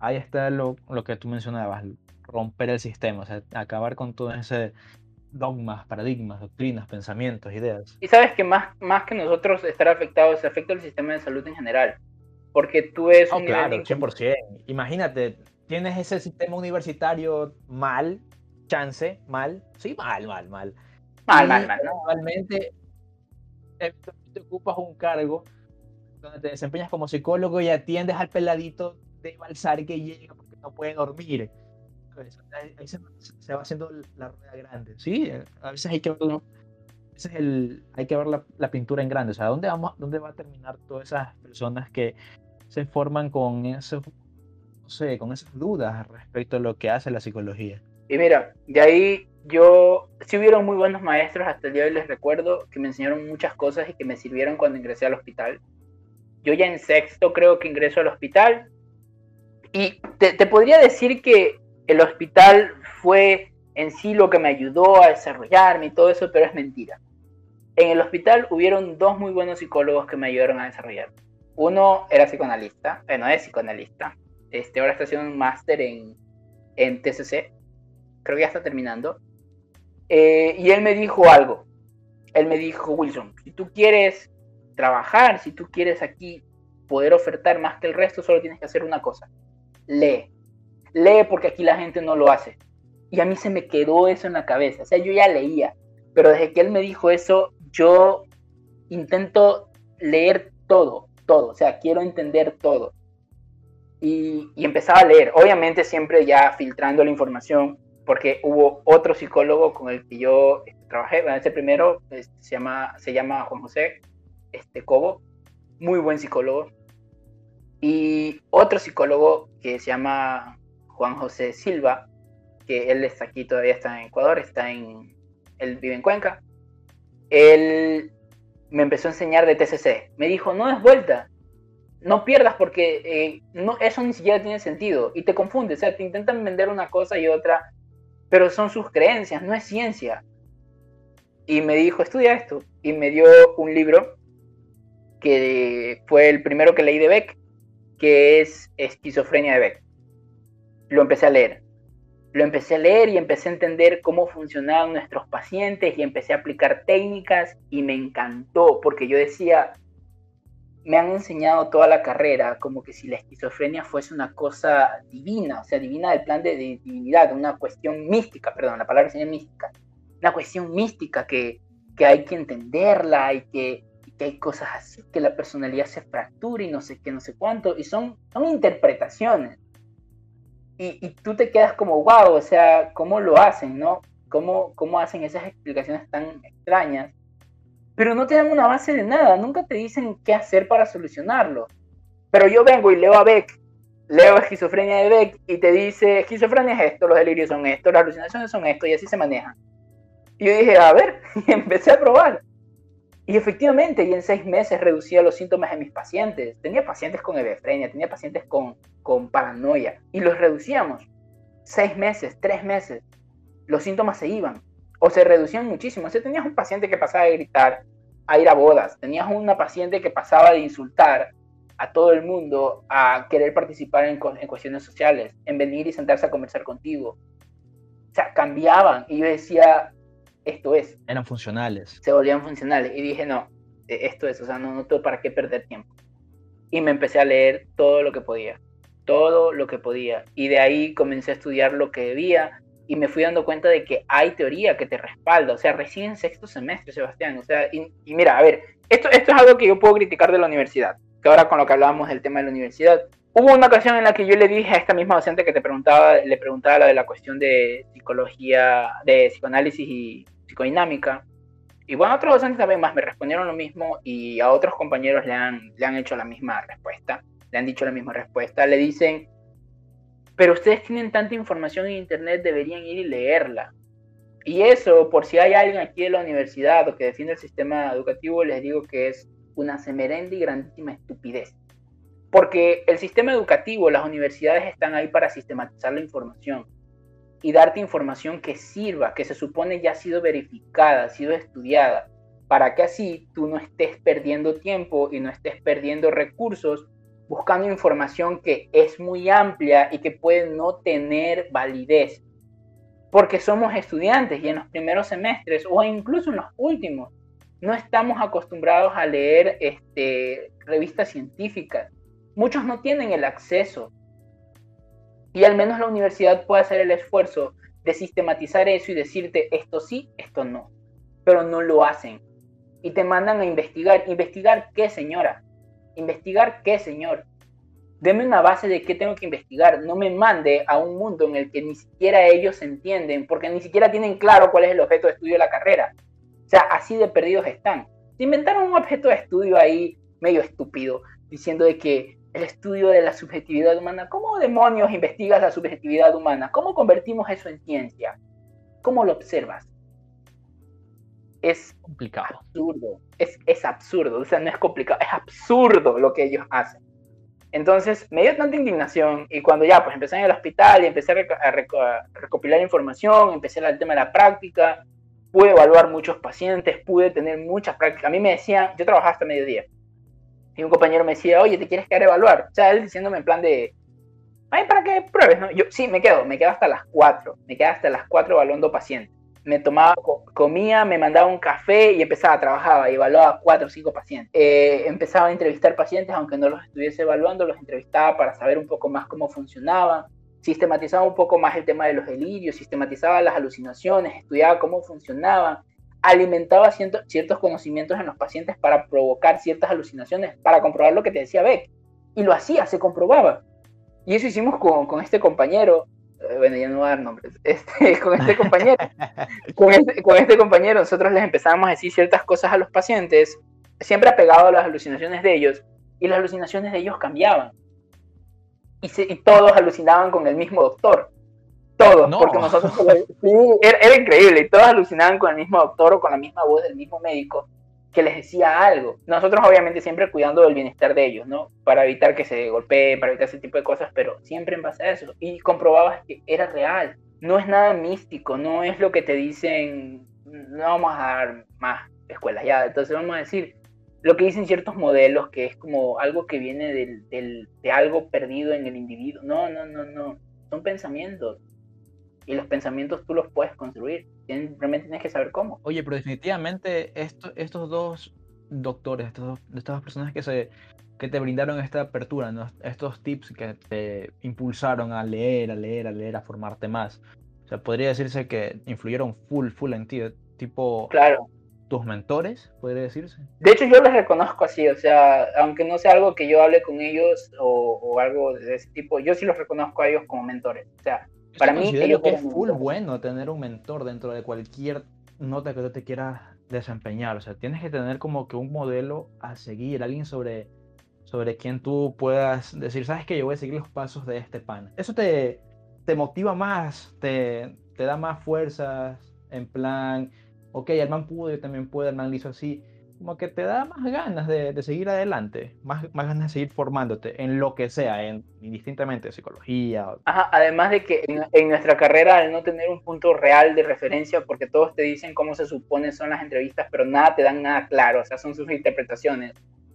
ahí está lo, lo, que tú mencionabas, romper el sistema, o sea, acabar con todo ese dogmas, paradigmas, doctrinas, pensamientos, ideas. Y sabes que más, más que nosotros estar afectados, se afecta el sistema de salud en general, porque tú es oh, claro, 100%. Imagínate, tienes ese sistema universitario mal, chance, mal, sí, mal, mal, mal. Mal, mal, mal. Normalmente te ocupas un cargo donde te desempeñas como psicólogo y atiendes al peladito de balsar que llega porque no puede dormir. Ahí se, va haciendo la rueda grande. Sí, a veces hay que ver, es el, hay que ver la, pintura en grande. O sea, ¿dónde, vamos, ¿dónde va a terminar todas esas personas que se forman con eso, no sé, con esas dudas respecto a lo que hace la psicología? Y mira, de ahí yo, sí hubieron muy buenos maestros, hasta el día de hoy les recuerdo, que me enseñaron muchas cosas y que me sirvieron cuando ingresé al hospital. Yo ya en sexto creo que ingreso al hospital y te, te podría decir que el hospital fue en sí lo que me ayudó a desarrollarme y todo eso, pero es mentira. En el hospital hubieron dos muy buenos psicólogos que me ayudaron a desarrollar. Uno era psicoanalista, bueno, es psicoanalista. Este, ahora está haciendo un máster en, en TCC. Creo que ya está terminando. Eh, y él me dijo algo. Él me dijo, Wilson, si tú quieres trabajar, si tú quieres aquí poder ofertar más que el resto, solo tienes que hacer una cosa. Lee lee porque aquí la gente no lo hace. Y a mí se me quedó eso en la cabeza. O sea, yo ya leía, pero desde que él me dijo eso, yo intento leer todo, todo. O sea, quiero entender todo. Y, empezaba a leer, obviamente siempre ya filtrando la información, porque hubo otro psicólogo con el que yo este, trabajé. Bueno, ese primero este, se, llama, se llama Juan José este, Cobo, muy buen psicólogo. Y otro psicólogo que se llama Juan José Silva, que él está aquí, todavía está en Ecuador, está en, él vive en Cuenca. Él me empezó a enseñar de TCC. Me dijo, no es vuelta, no pierdas porque eh, no, eso ni siquiera tiene sentido y te confunde. O sea, te intentan vender una cosa y otra, pero son sus creencias, no es ciencia. Y me dijo, estudia esto. Y me dio un libro que fue el primero que leí de Beck, que es Esquizofrenia de Beck lo empecé a leer. Lo empecé a leer y empecé a entender cómo funcionaban nuestros pacientes y empecé a aplicar técnicas y me encantó porque yo decía, me han enseñado toda la carrera como que si la esquizofrenia fuese una cosa divina, o sea, divina del plan de, divinidad, una cuestión mística, perdón, la palabra sería mística, una cuestión mística que, que hay que entenderla y que, que hay cosas así, que la personalidad se fractura y no sé qué, no sé cuánto, y son, son interpretaciones y, tú te quedas como, wow, o sea, ¿cómo lo hacen, no? ¿Cómo, ¿Cómo hacen esas explicaciones tan extrañas? Pero no te dan una base de nada, nunca te dicen qué hacer para solucionarlo. Pero yo vengo y leo a Beck, leo esquizofrenia de Beck y te dice, esquizofrenia es esto, los delirios son esto, las alucinaciones son esto y así se manejan. Y yo dije, a ver, y empecé a probar. Y efectivamente, y en seis meses reducía los síntomas de mis pacientes. Tenía pacientes con hebefrenia, tenía pacientes con, con paranoia, y los reducíamos. Seis meses, tres meses, los síntomas se iban, o se reducían muchísimo. O sea, tenías un paciente que pasaba de gritar a ir a bodas, tenías una paciente que pasaba de insultar a todo el mundo a querer participar en, en cuestiones sociales, en venir y sentarse a conversar contigo. O sea, cambiaban. Y yo decía, esto es. Eran funcionales. Se volvían funcionales. Y dije, no, e, esto es, o sea, no, no tengo para qué perder tiempo. Y me empecé a leer todo lo que podía, todo lo que podía. Y de ahí comencé a estudiar lo que debía y me fui dando cuenta de que hay teoría que te respalda. O sea, recién en sexto semestre, Sebastián. O sea, y, mira, a ver, esto, esto es algo que yo puedo criticar de la universidad. Que ahora con lo que hablábamos del tema de la universidad, Hubo una ocasión en la que yo le dije a esta misma docente que te preguntaba, le preguntaba la de la cuestión de psicología, de psicoanálisis y psicodinámica. Y bueno, otros docentes también más me respondieron lo mismo y a otros compañeros le han, le han hecho la misma respuesta, le han dicho la misma respuesta, le dicen, pero ustedes tienen tanta información en Internet, deberían ir y leerla. Y eso, por si hay alguien aquí de la universidad o que defiende el sistema educativo, les digo que es una semerenda y grandísima estupidez. Porque el sistema educativo, las universidades están ahí para sistematizar la información y darte información que sirva, que se supone ya ha sido verificada, ha sido estudiada. para que así tú no estés perdiendo tiempo y no estés perdiendo recursos buscando información que es muy amplia y que puede no tener validez. Porque somos estudiantes y en los primeros semestres o incluso en los últimos no estamos acostumbrados a leer este, revistas científicas. Muchos no tienen el acceso. Y al menos la universidad puede hacer el esfuerzo de sistematizar eso y decirte esto sí, esto no. Pero no lo hacen. Y te mandan a investigar. ¿Investigar qué, señora? ¿Investigar qué, señor? Deme una base de qué tengo que investigar. No me mande a un mundo en el que ni siquiera ellos entienden, porque ni siquiera tienen claro cuál es el objeto de estudio de la carrera. O sea, así de perdidos están. Se inventaron un objeto de estudio ahí medio estúpido, diciendo de que el estudio de la subjetividad humana, ¿cómo demonios investigas la subjetividad humana? ¿Cómo convertimos eso en ciencia? ¿Cómo lo observas? Es complicado. Absurdo. Es, es absurdo. O sea, no es complicado, es absurdo lo que ellos hacen. Entonces me dio tanta indignación y cuando ya pues empecé en el hospital y empecé a, recopilar información, empecé el tema de la práctica, pude evaluar muchos pacientes, pude tener muchas prácticas. A mí me decían, yo trabajaba hasta mediodía y un compañero me decía, oye, ¿te quieres quedar a evaluar? O sea, él diciéndome en plan de, ay, para que pruebes, ¿no? Yo sí, me quedo, me quedo hasta las 4, me quedo hasta las 4 evaluando pacientes me tomaba, comía, me mandaba un café y empezaba, trabajaba y evaluaba cuatro o cinco pacientes. Eh, empezaba a entrevistar pacientes, aunque no los estuviese evaluando, los entrevistaba para saber un poco más cómo funcionaban, sistematizaba un poco más el tema de los delirios, sistematizaba las alucinaciones, estudiaba cómo funcionaban, alimentaba ciertos conocimientos en los pacientes para provocar ciertas alucinaciones, para comprobar lo que te decía Beck. Y lo hacía, se comprobaba. Y eso hicimos con, con este compañero eh, bueno, ya no voy a dar nombres, este, con este compañero, con este, con este compañero nosotros les empezábamos a decir ciertas cosas a los pacientes, siempre apegado a las alucinaciones de ellos, y las alucinaciones de ellos cambiaban. Y, y todos alucinaban con el mismo doctor. Todos, porque nosotros, sí, era, era, increíble, y todos alucinaban con el mismo doctor o con la misma voz del mismo médico que les decía algo. Nosotros obviamente siempre cuidando del bienestar de ellos, ¿no? Para evitar que se golpeen, para evitar ese tipo de cosas, pero siempre en base a eso. Y comprobabas que era real. No es nada místico, no es lo que te dicen, no vamos a dar más escuelas ya. Entonces vamos a decir lo que dicen ciertos modelos, que es como algo que viene del, del, de algo perdido en el individuo. No, no, no, no. Son pensamientos y los pensamientos tú los puedes construir. Realmente tienes que saber cómo. Oye, pero definitivamente esto, estos dos doctores, estos, estas dos personas que, se, que te brindaron esta apertura, estos tips que te impulsaron a leer, a leer, a leer, a formarte más. O sea, podría decirse que influyeron full, full en ti, tipo... Claro. ¿Tus mentores, podría decirse? De hecho, yo les reconozco así, o sea, aunque no sea algo que yo hable con ellos o, o algo de ese tipo, yo sí los reconozco a ellos como mentores. O sea, para mí ellos que es full bueno tener un mentor dentro de cualquier nota que tú te quieras desempeñar. O sea, tienes que tener como que un modelo a seguir, alguien sobre, sobre quien tú puedas decir, sabes que yo voy a seguir los pasos de este pan. Eso te, te motiva más, te, te da más fuerzas, en plan, ok, el man pudo, yo también puedo, el man lo hizo así como que te da más ganas de, seguir adelante, más, más, ganas de seguir formándote en lo que sea, en, indistintamente psicología. Ajá, además de que en, nuestra carrera, al no tener un punto real de referencia, porque todos te dicen cómo se supone son las entrevistas, pero nada te dan nada claro, o sea, son sus interpretaciones,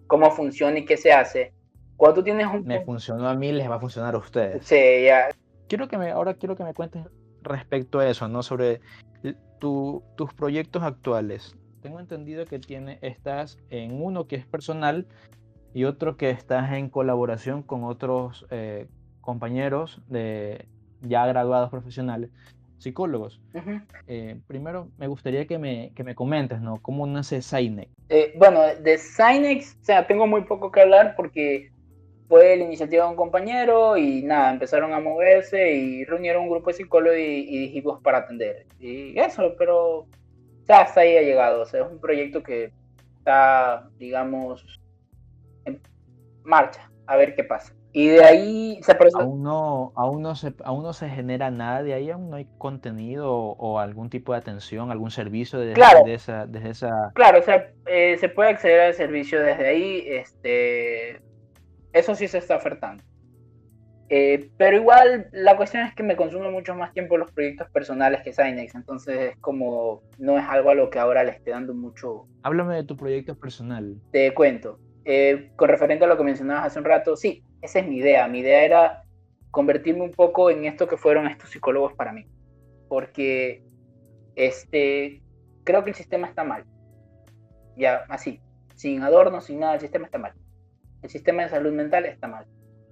cómo funciona y qué se hace. Cuando tú tienes un... Me funcionó a mí, les va a funcionar a ustedes. Sí, ya. Quiero que me, ahora quiero que me cuentes respecto a eso, ¿no? Sobre tu, tus proyectos actuales tengo entendido que tiene, estás en uno que es personal y otro que estás en colaboración con otros eh, compañeros de ya graduados profesionales, psicólogos. Eh, primero, me gustaría que me, que me comentes, ¿no? ¿Cómo nace Synex? Eh, bueno, de Synex, o sea, tengo muy poco que hablar porque fue la iniciativa de un compañero y nada, empezaron a moverse y reunieron un grupo de psicólogos y, y dijimos para atender. Y eso, pero ya hasta ahí ha llegado. O sea, es un proyecto que está, digamos, en marcha, a ver qué pasa. Y de ahí se aún no, aún no se aún no se genera nada de ahí, aún no hay contenido o, algún tipo de atención, algún servicio desde, claro. esa, desde esa. Claro, o sea, eh, se puede acceder al servicio desde ahí, este eso sí se está ofertando. Eh, pero igual la cuestión es que me consume mucho más tiempo los proyectos personales que Synex, entonces es como no es algo a lo que ahora le esté dando mucho. Háblame de tu proyecto personal. Te cuento. Eh, con referente a lo que mencionabas hace un rato, sí, esa es mi idea. Mi idea era convertirme un poco en esto que fueron estos psicólogos para mí. Porque este, creo que el sistema está mal. Ya, así, sin adornos, sin nada, el sistema está mal. El sistema de salud mental está mal.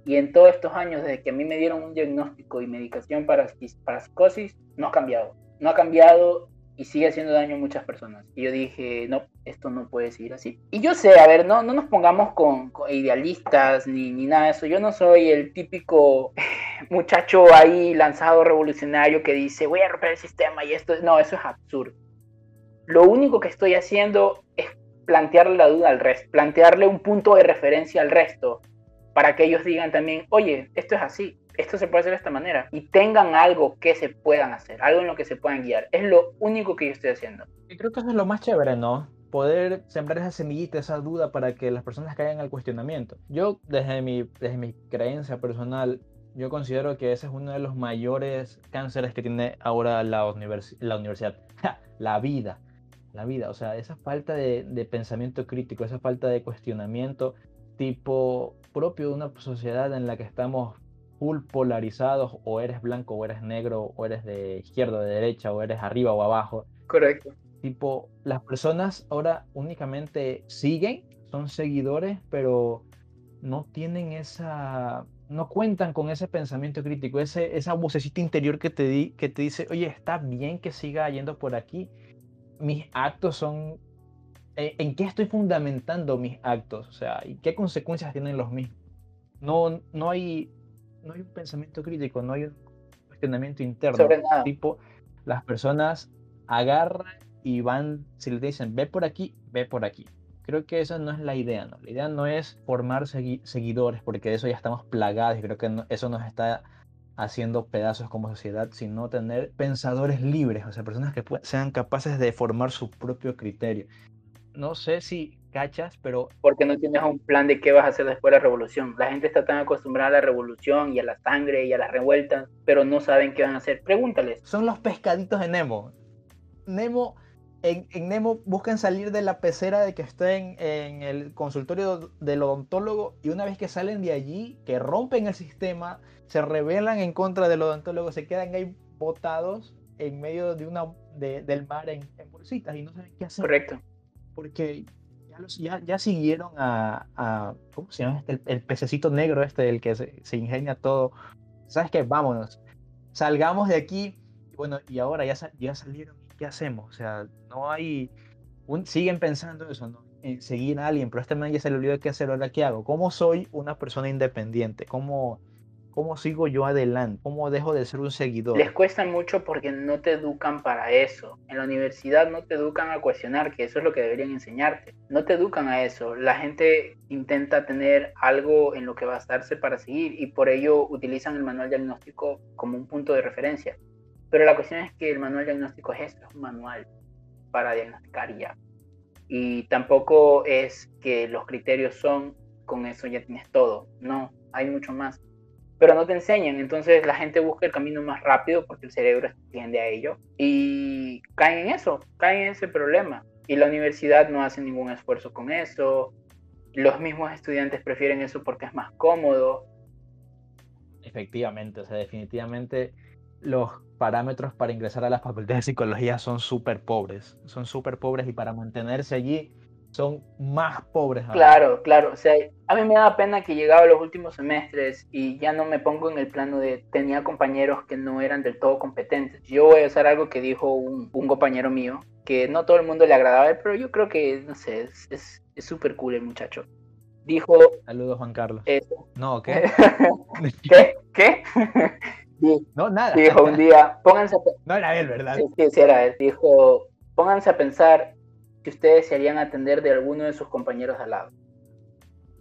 Y en todos estos años, desde que a mí me dieron un diagnóstico y medicación para, para psicosis, no ha cambiado. No ha cambiado y sigue haciendo daño a muchas personas. Y yo dije, no, esto no puede seguir así. Y yo sé, a ver, no, no nos pongamos con, idealistas ni, ni, nada de eso. Yo no soy el típico muchacho ahí lanzado revolucionario que dice, voy a romper el sistema y esto. No, eso es absurdo. Lo único que estoy haciendo es plantearle la duda al resto, plantearle un punto de referencia al resto, para que ellos digan también, oye, esto es así, esto se puede hacer de esta manera, y tengan algo que se puedan hacer, algo en lo que se puedan guiar. Es lo único que yo estoy haciendo. Creo que eso es lo más chévere, ¿no? Poder sembrar esa semillita, esa duda para que las personas caigan al cuestionamiento. Yo, desde mi, desde mi creencia personal, yo considero que ese es uno de los mayores cánceres que tiene ahora la, la universidad, la vida la vida. O sea, esa falta de, pensamiento crítico, esa falta de cuestionamiento tipo propio de una sociedad en la que estamos full polarizados, o eres blanco o eres negro, o eres de izquierda o de derecha, o eres arriba o abajo. Correcto. Tipo, las personas ahora únicamente siguen, son seguidores, pero no tienen esa, no cuentan con ese pensamiento crítico, ese, esa vocecita interior que te, di, que te dice, oye, está bien que siga yendo por aquí, mis actos son, en qué estoy fundamentando mis actos, o sea, y qué consecuencias tienen los mismos. No, no, hay, no hay un pensamiento crítico, no hay un cuestionamiento interno. Sobre nada. Tipo, las personas agarran y van, si les dicen, ve por aquí, ve por aquí. Creo que esa no es la idea, ¿no? La idea no es formar seguidores, porque de eso ya estamos plagados y creo que eso nos está haciendo pedazos como sociedad, sino tener pensadores libres, o sea, personas que sean capaces de formar su propio criterio. No sé si cachas, pero... Porque no tienes un plan de qué vas a hacer después de la revolución. La gente está tan acostumbrada a la revolución y a la sangre y a las revueltas, pero no saben qué van a hacer. Pregúntales. Son los pescaditos de Nemo. Nemo en, Nemo buscan salir de la pecera de que estén en el consultorio del odontólogo y una vez que salen de allí, que rompen el sistema, se rebelan en contra del odontólogo, se quedan ahí botados en medio de una, del mar en, bolsitas y no saben qué hacer. Correcto. Porque ya, ya, siguieron a, ¿cómo se llama? Este? El, pececito negro este, el que se, se ingenia todo. ¿Sabes qué? Vámonos. Salgamos de aquí. Bueno, y ahora ya, ya salieron ¿qué hacemos? O sea, no hay, un, siguen pensando eso, ¿no? En seguir a alguien, pero este man ya se le olvidó qué hacer, ahora qué hago. ¿Cómo soy una persona independiente? ¿Cómo, ¿Cómo sigo yo adelante? ¿Cómo dejo de ser un seguidor? Les cuesta mucho porque no te educan para eso. En la universidad no te educan a cuestionar, que eso es lo que deberían enseñarte. No te educan a eso. La gente intenta tener algo en lo que basarse para seguir y por ello utilizan el manual diagnóstico como un punto de referencia. Pero la cuestión es que el manual diagnóstico es esto, es un manual para diagnosticar ya. Y tampoco es que los criterios son, con eso ya tienes todo. No, hay mucho más. Pero no te enseñan, entonces la gente busca el camino más rápido porque el cerebro tiende a ello. Y caen en eso, caen en ese problema. Y la universidad no hace ningún esfuerzo con eso. Los mismos estudiantes prefieren eso porque es más cómodo. Efectivamente, o sea, definitivamente los parámetros para ingresar a la facultad de psicología son súper pobres, son súper pobres y para mantenerse allí son más pobres. Claro, claro, o sea, a mí me da pena que llegaba a los últimos semestres y ya no me pongo en el plano de tenía compañeros que no eran del todo competentes. Yo voy a usar algo que dijo un, compañero mío, que no todo el mundo le agradaba, pero yo creo que, no sé, es súper cool el muchacho. Dijo... Saludos, Juan Carlos. Eso. No, ¿qué? ¿Qué? ¿Qué? no, nada. Dijo un día, pónganse a No era él, ¿verdad? Sí, sí, era él. Dijo, pónganse a pensar ustedes se harían atender de alguno de sus compañeros al lado.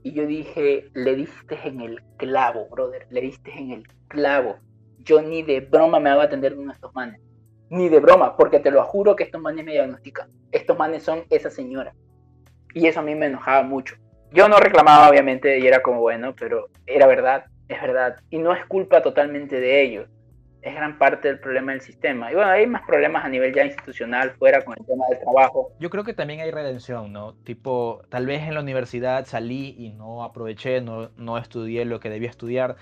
Y yo dije, le diste en el clavo, brother, le diste en el clavo. Yo ni de broma me hago atender de uno de estos manes. Ni de broma, porque te lo juro que estos manes me diagnostican. Estos manes son esa señora. Y eso a mí me enojaba mucho. Yo no reclamaba, obviamente, y era como bueno, pero era verdad es verdad. Y no es culpa totalmente de ellos. Es gran parte del problema del sistema. Y bueno, hay más problemas a nivel ya institucional, fuera con el tema del trabajo. Yo creo que también hay redención, ¿no? Tipo, tal vez en la universidad salí y no aproveché, no, no estudié lo que debía estudiar,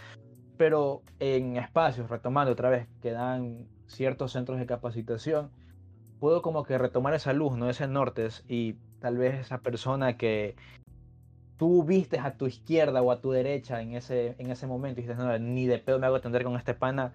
pero en espacios, retomando otra vez, que dan ciertos centros de capacitación, puedo como que retomar esa luz, ¿no? Ese norte y tal vez esa persona que tú vistes a tu izquierda o a tu derecha en ese, en ese momento y dices, no, ni de pedo me hago atender con este pana,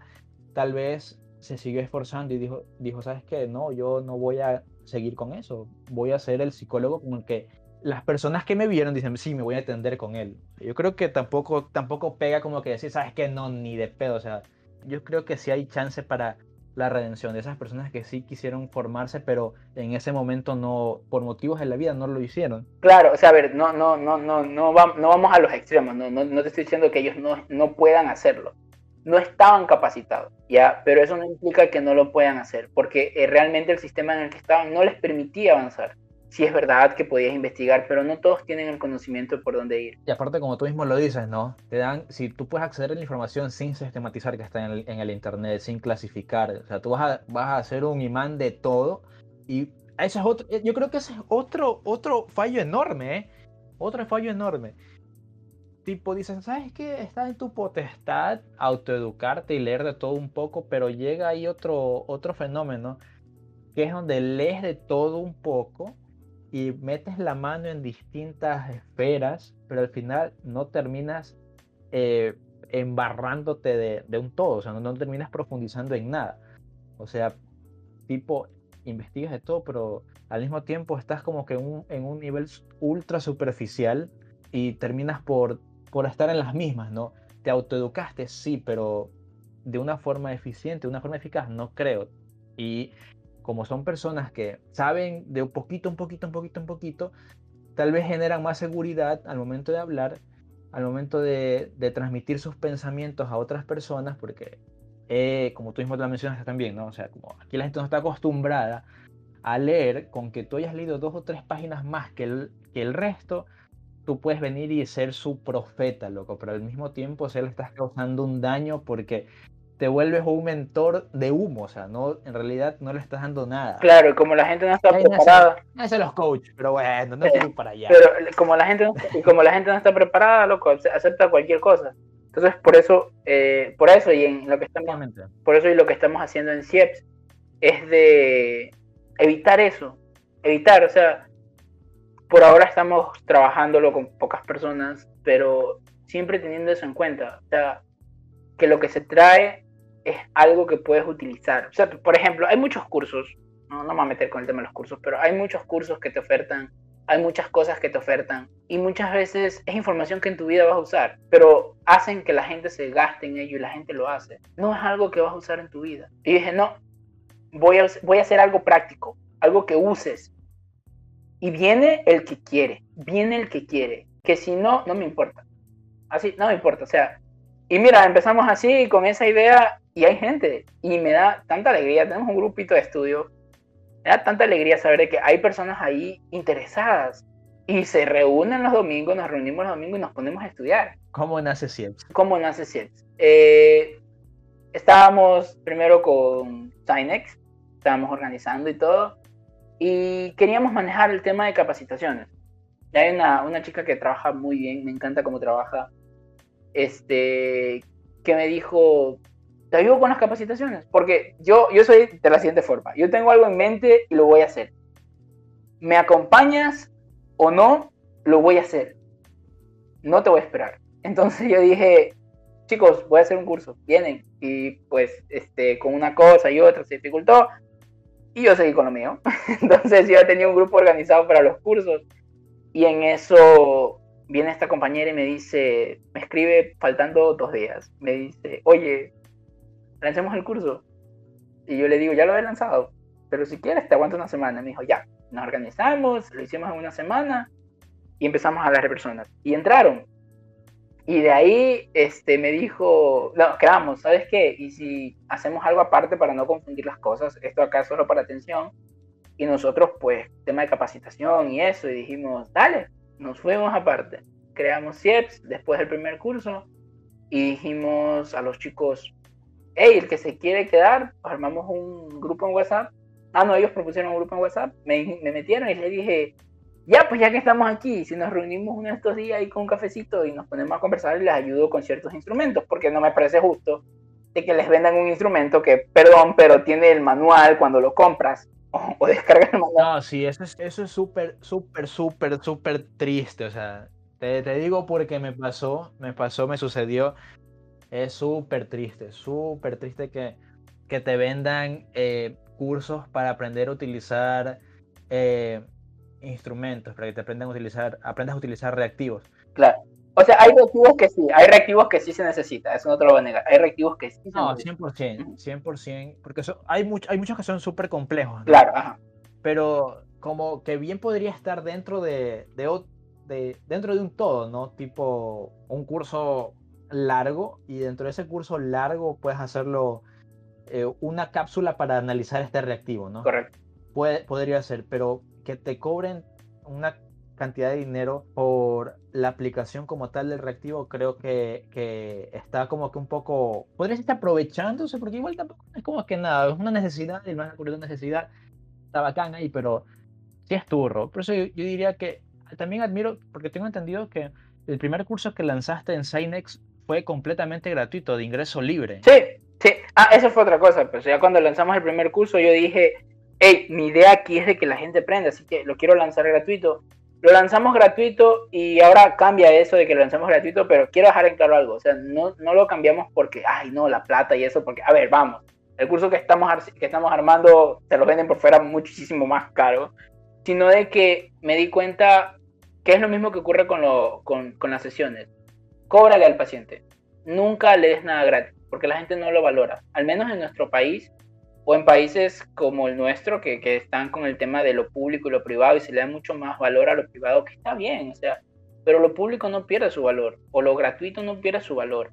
tal vez se siguió esforzando y dijo, dijo, ¿sabes qué? No, yo no voy a seguir con eso, voy a ser el psicólogo con el que las personas que me vieron dicen, sí, me voy a atender con él. Yo creo que tampoco, tampoco pega como que decir, ¿sabes qué? No, ni de pedo, o sea, yo creo que sí hay chance para la redención de esas personas que sí quisieron formarse, pero en ese momento no, por motivos de la vida, no lo hicieron. Claro, o sea, a ver, no, no, no, no, no, vamos, no vamos a los extremos, no, no, no te estoy diciendo que ellos no, no puedan hacerlo. No estaban capacitados, ya, pero eso no implica que no lo puedan hacer, porque eh, realmente el sistema en el que estaban no les permitía avanzar sí es verdad que podías investigar, pero no todos tienen el conocimiento por dónde ir. Y aparte, como tú mismo lo dices, ¿no? Te dan, si tú puedes acceder a la información sin sistematizar que está en el, Internet, sin clasificar, o sea, tú vas a, vas a hacer un imán de todo y eso es otro, yo creo que ese es otro, otro fallo enorme, ¿eh? Otro fallo enorme. Tipo, dicen, ¿sabes qué? Está en tu potestad autoeducarte y leer de todo un poco, pero llega ahí otro, otro fenómeno, que es donde lees de todo un poco, y metes la mano en distintas esferas, pero al final no terminas eh, embarrándote de, un todo, o sea, no, terminas profundizando en nada. O sea, tipo, investigas de todo, pero al mismo tiempo estás como que en un nivel ultra superficial y terminas por, por estar en las mismas, ¿no? Te autoeducaste, sí, pero de una forma eficiente, de una forma eficaz, no creo. Y como son personas que saben de un poquito, un poquito, un poquito, un poquito, tal vez generan más seguridad al momento de hablar, al momento de, transmitir sus pensamientos a otras personas, porque, eh, como tú mismo te lo mencionaste también, ¿no? O sea, como aquí la gente no está acostumbrada a leer, con que tú hayas leído dos o tres páginas más que el, que el resto, tú puedes venir y ser su profeta, loco, pero al mismo tiempo se le estás causando un daño porque te vuelves un mentor de humo, o sea, no, en realidad no le estás dando nada. Claro, como la gente no está preparada. No los coaches, pero bueno, no quiero ir para allá. Pero como la gente no, como la gente no está preparada, loco, acepta cualquier cosa. Entonces, por eso, eh, por eso y en lo que estamos, por eso y lo que estamos haciendo en CIEPS es de evitar eso, evitar, o sea, por ahora estamos trabajándolo con pocas personas, pero siempre teniendo eso en cuenta, o sea, que lo que se trae es algo que puedes utilizar. O sea, por ejemplo, hay muchos cursos, no, no me voy a meter con el tema de los cursos, pero hay muchos cursos que te ofertan, hay muchas cosas que te ofertan y muchas veces es información que en tu vida vas a usar, pero hacen que la gente se gaste en ello y la gente lo hace. No es algo que vas a usar en tu vida. Y dije, no, voy a, voy a hacer algo práctico, algo que uses. Y viene el que quiere, viene el que quiere, que si no, no me importa. Así, no me importa, o sea, y mira, empezamos así con esa idea y hay gente y me da tanta alegría, tenemos un grupito de estudio, me da tanta alegría saber que hay personas ahí interesadas y se reúnen los domingos, nos reunimos los domingos y nos ponemos a estudiar. ¿Cómo nace CIEPS? ¿Cómo nace CIEPS? Eh, estábamos primero con Synex, estábamos organizando y todo, y queríamos manejar el tema de capacitaciones. hay una, una chica que trabaja muy bien, me encanta cómo trabaja, este, que me dijo, te ayudo con las capacitaciones, porque yo, yo soy de la siguiente forma, yo tengo algo en mente y lo voy a hacer. ¿Me acompañas o no? Lo voy a hacer. No te voy a esperar. Entonces yo dije, chicos, voy a hacer un curso, vienen. Y pues este, con una cosa y otra se dificultó y yo seguí con lo mío. Entonces yo tenía un grupo organizado para los cursos y en eso viene esta compañera y me dice, me escribe faltando dos días, me dice, oye, lancemos el curso. Y yo le digo, ya lo he lanzado, pero si quieres te aguanto una semana. Me dijo, ya, nos organizamos, lo hicimos en una semana y empezamos a hablar de personas. Y entraron. Y de ahí este, me dijo, no, quedamos, ¿sabes qué? Y si hacemos algo aparte para no confundir las cosas, esto acá es solo para atención. Y nosotros, pues, tema de capacitación y eso, y dijimos, dale, nos fuimos aparte. Creamos CIEPS después del primer curso y dijimos a los chicos, hey, el que se quiere quedar, pues armamos un grupo en WhatsApp. Ah, no, ellos propusieron un grupo en WhatsApp, me, me metieron y les dije, ya, pues ya que estamos aquí, si nos reunimos uno de estos días ahí con un cafecito y nos ponemos a conversar les ayudo con ciertos instrumentos, porque no me parece justo de que les vendan un instrumento que, perdón, pero tiene el manual cuando lo compras o, descargas el manual. No, sí, eso es eso es súper, súper, súper, súper triste, o sea, te, te, digo porque me pasó, me pasó, me sucedió, es súper triste, súper triste que, que te vendan eh, cursos para aprender a utilizar eh, instrumentos, para que te aprendan a utilizar, aprendas a utilizar reactivos. Claro. O sea, hay reactivos que sí, hay reactivos que sí se necesita, eso no te lo voy a negar. Hay reactivos que sí se No, 100%, 100%, porque hay, hay muchos que son súper complejos. Claro, ajá. Pero como que bien podría estar dentro de, de, dentro de un todo, ¿no? Tipo un curso largo y dentro de ese curso largo puedes hacerlo eh, una cápsula para analizar este reactivo, ¿no? Correcto. Puede, podría ser, pero que te cobren una cantidad de dinero por la aplicación como tal del reactivo, creo que, que está como que un poco, podría estar aprovechándose, porque igual tampoco es como que nada, es una necesidad, y no es una necesidad, está bacán ahí, pero sí es turro. Por eso yo, diría que también admiro, porque tengo entendido que el primer curso que lanzaste en Synex fue completamente gratuito, de ingreso libre. Sí, sí. Ah, eso fue otra cosa, pues ya cuando lanzamos el primer curso yo dije, hey, mi idea aquí es de que la gente aprenda, así que lo quiero lanzar gratuito. Lo lanzamos gratuito y ahora cambia eso de que lo lanzamos gratuito, pero quiero dejar en claro algo, o sea, no, no lo cambiamos porque, ay, no, la plata y eso, porque, a ver, vamos, el curso que estamos, que estamos armando se lo venden por fuera muchísimo más caro, sino de que me di cuenta que es lo mismo que ocurre con, lo, con, con las sesiones. Cóbrale al paciente, nunca le des nada gratis, porque la gente no lo valora, al menos en nuestro país o en países como el nuestro, que, que, están con el tema de lo público y lo privado y se le da mucho más valor a lo privado, que está bien, o sea, pero lo público no pierde su valor, o lo gratuito no pierde su valor.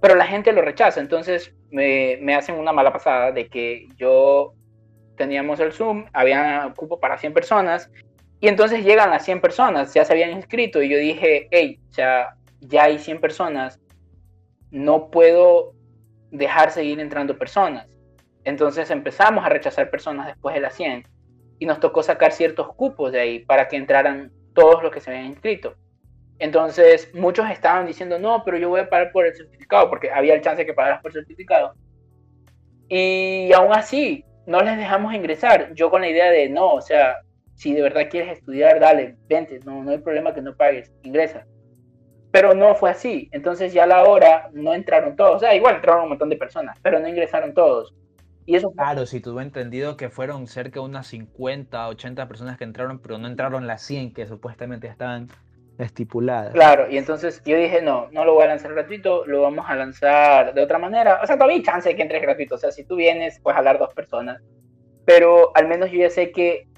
Pero la gente lo rechaza, entonces me, me hacen una mala pasada de que yo teníamos el Zoom, había cupo para 100 personas, y entonces llegan las 100 personas, ya se habían inscrito, y yo dije, hey, o sea, ya hay 100 personas, no puedo dejar seguir entrando personas entonces empezamos a rechazar personas después de las 100 y nos tocó sacar ciertos cupos de ahí para que entraran todos los que se habían inscrito. Entonces muchos estaban diciendo, no, pero yo voy a pagar por el certificado, porque había el chance de que pagaras por certificado. Y aún así, no les dejamos ingresar. Yo con la idea de, no, o sea, si de verdad quieres estudiar, dale, vente, no, no hay problema que no pagues, ingresa. Pero no fue así. Entonces ya a la hora no entraron todos. O sea, igual entraron un montón de personas, pero no ingresaron todos. Y eso claro, si tuve entendido que fueron cerca de unas 50, 80 personas que entraron, pero no entraron las 100 que supuestamente estaban estipuladas. Claro, y entonces yo dije, no, no lo voy a lanzar gratuito, lo vamos a lanzar de otra manera. O sea, todavía hay chance de que entres gratuito. O sea, si tú vienes, puedes hablar dos personas. Pero al menos yo ya sé que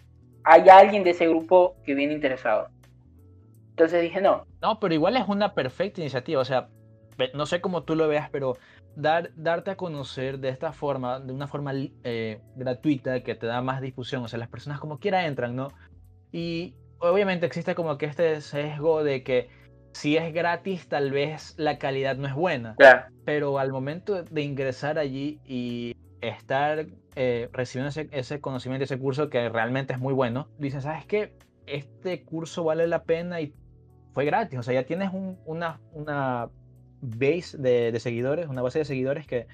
hay alguien de ese grupo que viene interesado. Entonces dije, no. No, pero igual es una perfecta iniciativa. O sea, no sé cómo tú lo veas, pero dar, darte a conocer de esta forma, de una forma eh, gratuita que te da más difusión, o sea, las personas como quiera entran, ¿no? Y obviamente existe como que este sesgo de que si es gratis tal vez la calidad no es buena, pero al momento de ingresar allí y estar eh, recibiendo ese, ese, conocimiento, ese curso que realmente es muy bueno, dices, ¿sabes qué? Este curso vale la pena y fue gratis, o sea, ya tienes una, una base de, seguidores, una base de seguidores que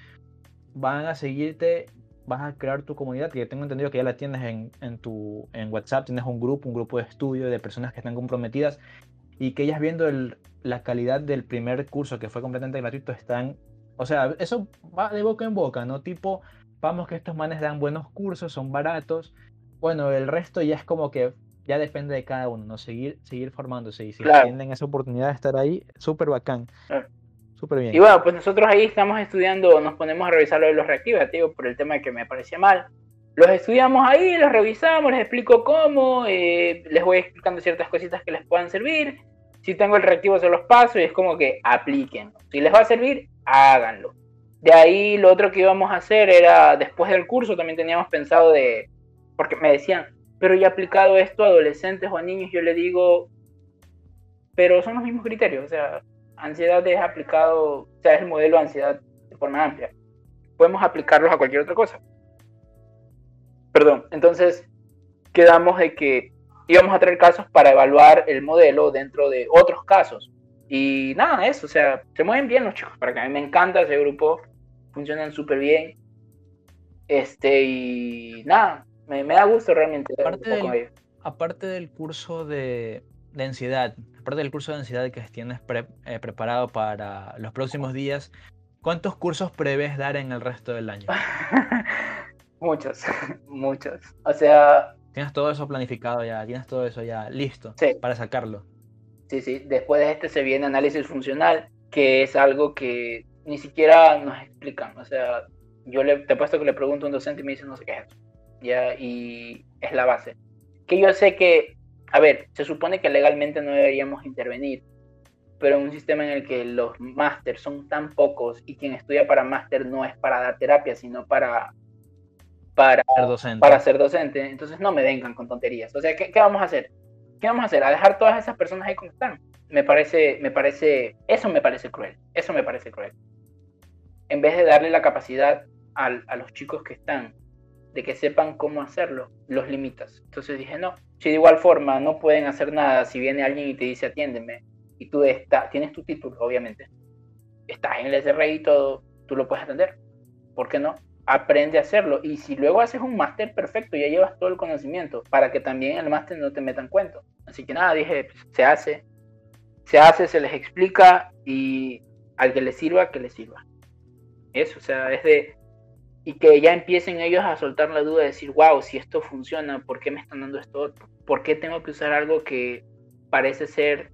van a seguirte, vas a crear tu comunidad, que tengo entendido que ya la tienes en, en, tu, en WhatsApp, tienes un grupo, un grupo de estudio de personas que están comprometidas y que ellas viendo el, la calidad del primer curso que fue completamente gratuito están, o sea, eso va de boca en boca, ¿no? Tipo, vamos que estos manes dan buenos cursos, son baratos, bueno, el resto ya es como que ya depende de cada uno, ¿no? Seguir, seguir formándose y si tienen esa oportunidad de estar ahí, súper bacán. Y bueno, pues nosotros ahí estamos estudiando, nos ponemos a revisar lo de los reactivativos por el tema que me parecía mal. Los estudiamos ahí, los revisamos, les explico cómo, eh, les voy explicando ciertas cositas que les puedan servir. Si tengo el reactivo se los paso y es como que apliquen. Si les va a servir, háganlo. De ahí lo otro que íbamos a hacer era, después del curso también teníamos pensado de, porque me decían, pero ya aplicado esto a adolescentes o a niños, yo le digo, pero son los mismos criterios, o sea, ansiedad es aplicado, o sea, es el modelo de ansiedad de forma amplia. Podemos aplicarlos a cualquier otra cosa. Perdón, entonces quedamos de que íbamos a traer casos para evaluar el modelo dentro de otros casos. Y nada, eso, o sea, se mueven bien los chicos, para que a mí me encanta ese grupo, funcionan súper bien. Este, y nada, me, da gusto realmente. Aparte, del, aparte del curso de, de, ansiedad, aparte del curso de ansiedad que tienes eh, preparado para los próximos días, ¿cuántos cursos prevés dar en el resto del año? muchos, muchos. O sea... Tienes todo eso planificado ya, tienes todo eso ya listo para sacarlo. Sí, sí, después de este se viene análisis funcional, que es algo que ni siquiera nos explican. O sea, yo le, te puesto que le pregunto a un docente y me dice no sé qué es eso. Ya, y es la base. Que yo sé que, a ver, se supone que legalmente no deberíamos intervenir, pero en un sistema en el que los máster son tan pocos y quien estudia para máster no es para dar terapia, sino para para ser docente. Para ser docente. Entonces no me vengan con tonterías. O sea, ¿qué, ¿qué, vamos a hacer? ¿Qué vamos a hacer? ¿A dejar todas esas personas ahí como están? Me parece, me parece, eso me parece cruel. Eso me parece cruel. En vez de darle la capacidad a los chicos que están de que sepan cómo hacerlo, los limitas. Entonces dije, no, si de igual forma no pueden hacer nada, si viene alguien y te dice atiéndeme, y tú está, tienes tu título, obviamente, estás en el SRI y todo, tú lo puedes atender. ¿Por qué no? Aprende a hacerlo. Y si luego haces un máster, perfecto, ya llevas todo el conocimiento, para que también el máster no te metan cuento. Así que nada, dije, pues, se hace, se hace, se les explica y al que le sirva, que le sirva. Eso, o sea, es y que ya empiecen ellos a soltar la duda de decir, wow, si esto funciona, ¿por qué me están dando esto? ¿Por qué tengo que usar algo que parece ser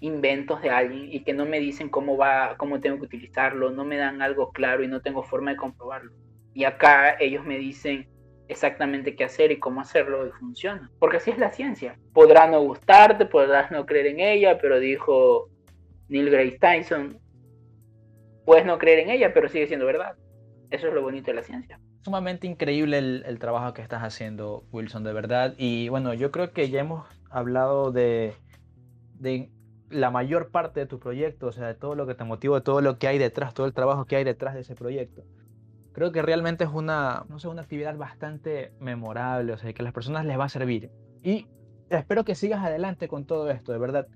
inventos de alguien y que no me dicen cómo va, cómo tengo que utilizarlo, no me dan algo claro y no tengo forma de comprobarlo? Y acá ellos me dicen exactamente qué hacer y cómo hacerlo y funciona. Porque así es la ciencia. Podrá no gustarte, podrás no creer en ella, pero dijo Neil Grace Tyson, puedes no creer en ella, pero sigue siendo verdad. Eso es lo bonito de la ciencia. Sumamente increíble el, trabajo que estás haciendo, Wilson, de verdad. Y bueno, yo creo que ya hemos hablado de, de la mayor parte de tu proyecto, o sea, de todo lo que te motiva, todo lo que hay detrás, todo el trabajo que hay detrás de ese proyecto. Creo que realmente es una, no sé, una actividad bastante memorable, o sea, que a las personas les va a servir. Y espero que sigas adelante con todo esto, de verdad.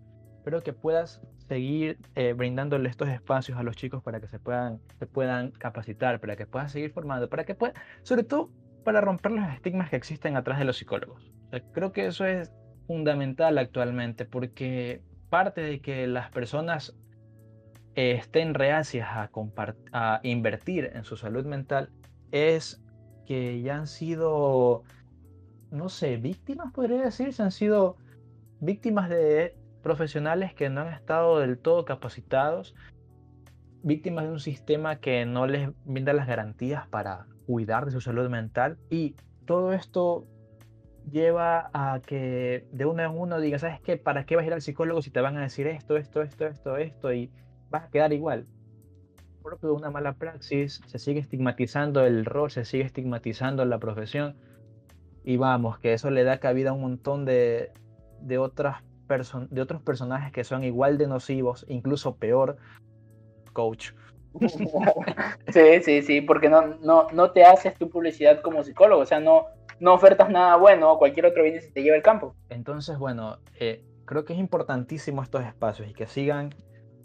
Espero que puedas seguir eh, brindándole estos espacios a los chicos para que se puedan, se puedan capacitar, para que puedan seguir formando, para que puedan, sobre todo para romper los estigmas que existen atrás de los psicólogos. creo que eso es fundamental actualmente porque parte de que las personas eh, estén reacias a, a invertir en su salud mental es que ya han sido, no sé, víctimas, podría decirse, han sido víctimas de profesionales que no han estado del todo capacitados, víctimas de un sistema que no les brinda las garantías para cuidar de su salud mental y todo esto lleva a que de uno en uno diga, ¿sabes qué? ¿Para qué vas a ir al psicólogo si te van a decir esto, esto, esto, esto, esto y vas a quedar igual? Por de una mala praxis, se sigue estigmatizando el rol, se sigue estigmatizando la profesión y vamos, que eso le da cabida a un montón de, de otras de otros personajes que son igual de nocivos, incluso peor, coach. Sí, sí, sí, porque no, no, no te haces tu publicidad como psicólogo, o sea, no, no ofertas nada bueno, cualquier otro viene y te lleva el campo. Entonces, bueno, eh, creo que es importantísimo estos espacios y que sigan,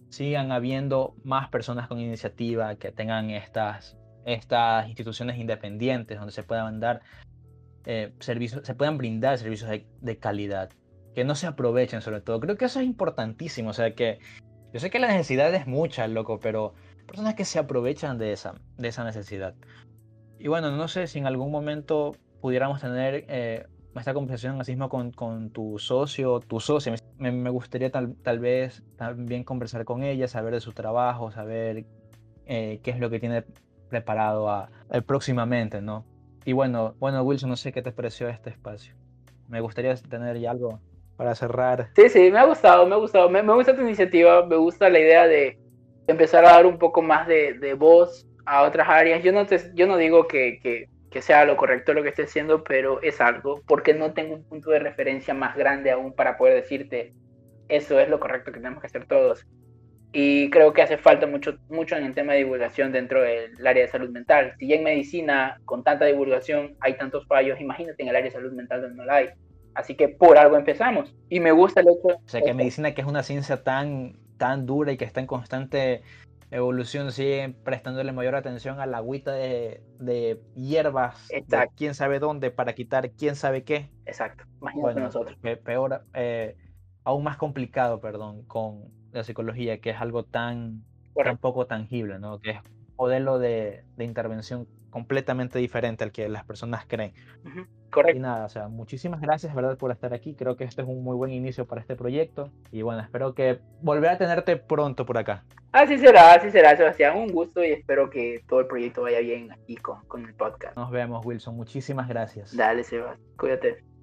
sigan habiendo más personas con iniciativa, que tengan estas, estas instituciones independientes donde se puedan dar eh, servicios, se puedan brindar servicios de calidad que no se aprovechen sobre todo. Creo que eso es importantísimo, o sea que yo sé que la necesidad es mucha, loco, pero personas que se aprovechan de esa, de esa necesidad. Y bueno, no sé si en algún momento pudiéramos tener eh, esta conversación así mismo con, con, tu socio, tu socia. Me, me gustaría tal, tal, vez también conversar con ella, saber de su trabajo, saber eh, qué es lo que tiene preparado a, eh, próximamente, ¿no? Y bueno, bueno, Wilson, no sé qué te pareció este espacio. Me gustaría tener ya algo para cerrar. Sí, sí, me ha gustado, me ha gustado. Me, gusta tu iniciativa, me gusta la idea de empezar a dar un poco más de, voz a otras áreas. Yo no, te, yo no digo que, que, sea lo correcto lo que esté haciendo, pero es algo, porque no tengo un punto de referencia más grande aún para poder decirte, eso es lo correcto que tenemos que hacer todos. y creo que hace falta mucho, mucho en el tema de divulgación dentro del área de salud mental. Si ya en medicina, con tanta divulgación, hay tantos fallos, imagínate en el área de salud mental donde no la hay. Así que por algo empezamos. Y me gusta el hecho... O sea, que medicina, que es una ciencia tan, tan dura y que está en constante evolución, sigue prestándole mayor atención a la agüita de, de hierbas, de quién sabe dónde, para quitar quién sabe qué. Exacto, imagínate nosotros. Peor, eh, aún más complicado, perdón, con la psicología, que es algo tan, tan poco tangible, ¿no? Que es un modelo de, de, intervención completamente diferente al que las personas creen. Correcto. Y nada, o sea, muchísimas gracias, ¿verdad?, por estar aquí. Creo que este es un muy buen inicio para este proyecto. Y bueno, espero que volver a tenerte pronto por acá. Así será, así será, Sebastián. Un gusto y espero que todo el proyecto vaya bien aquí con, con el podcast. Nos vemos, Wilson. Muchísimas gracias. Dale, Sebastián. Cuídate.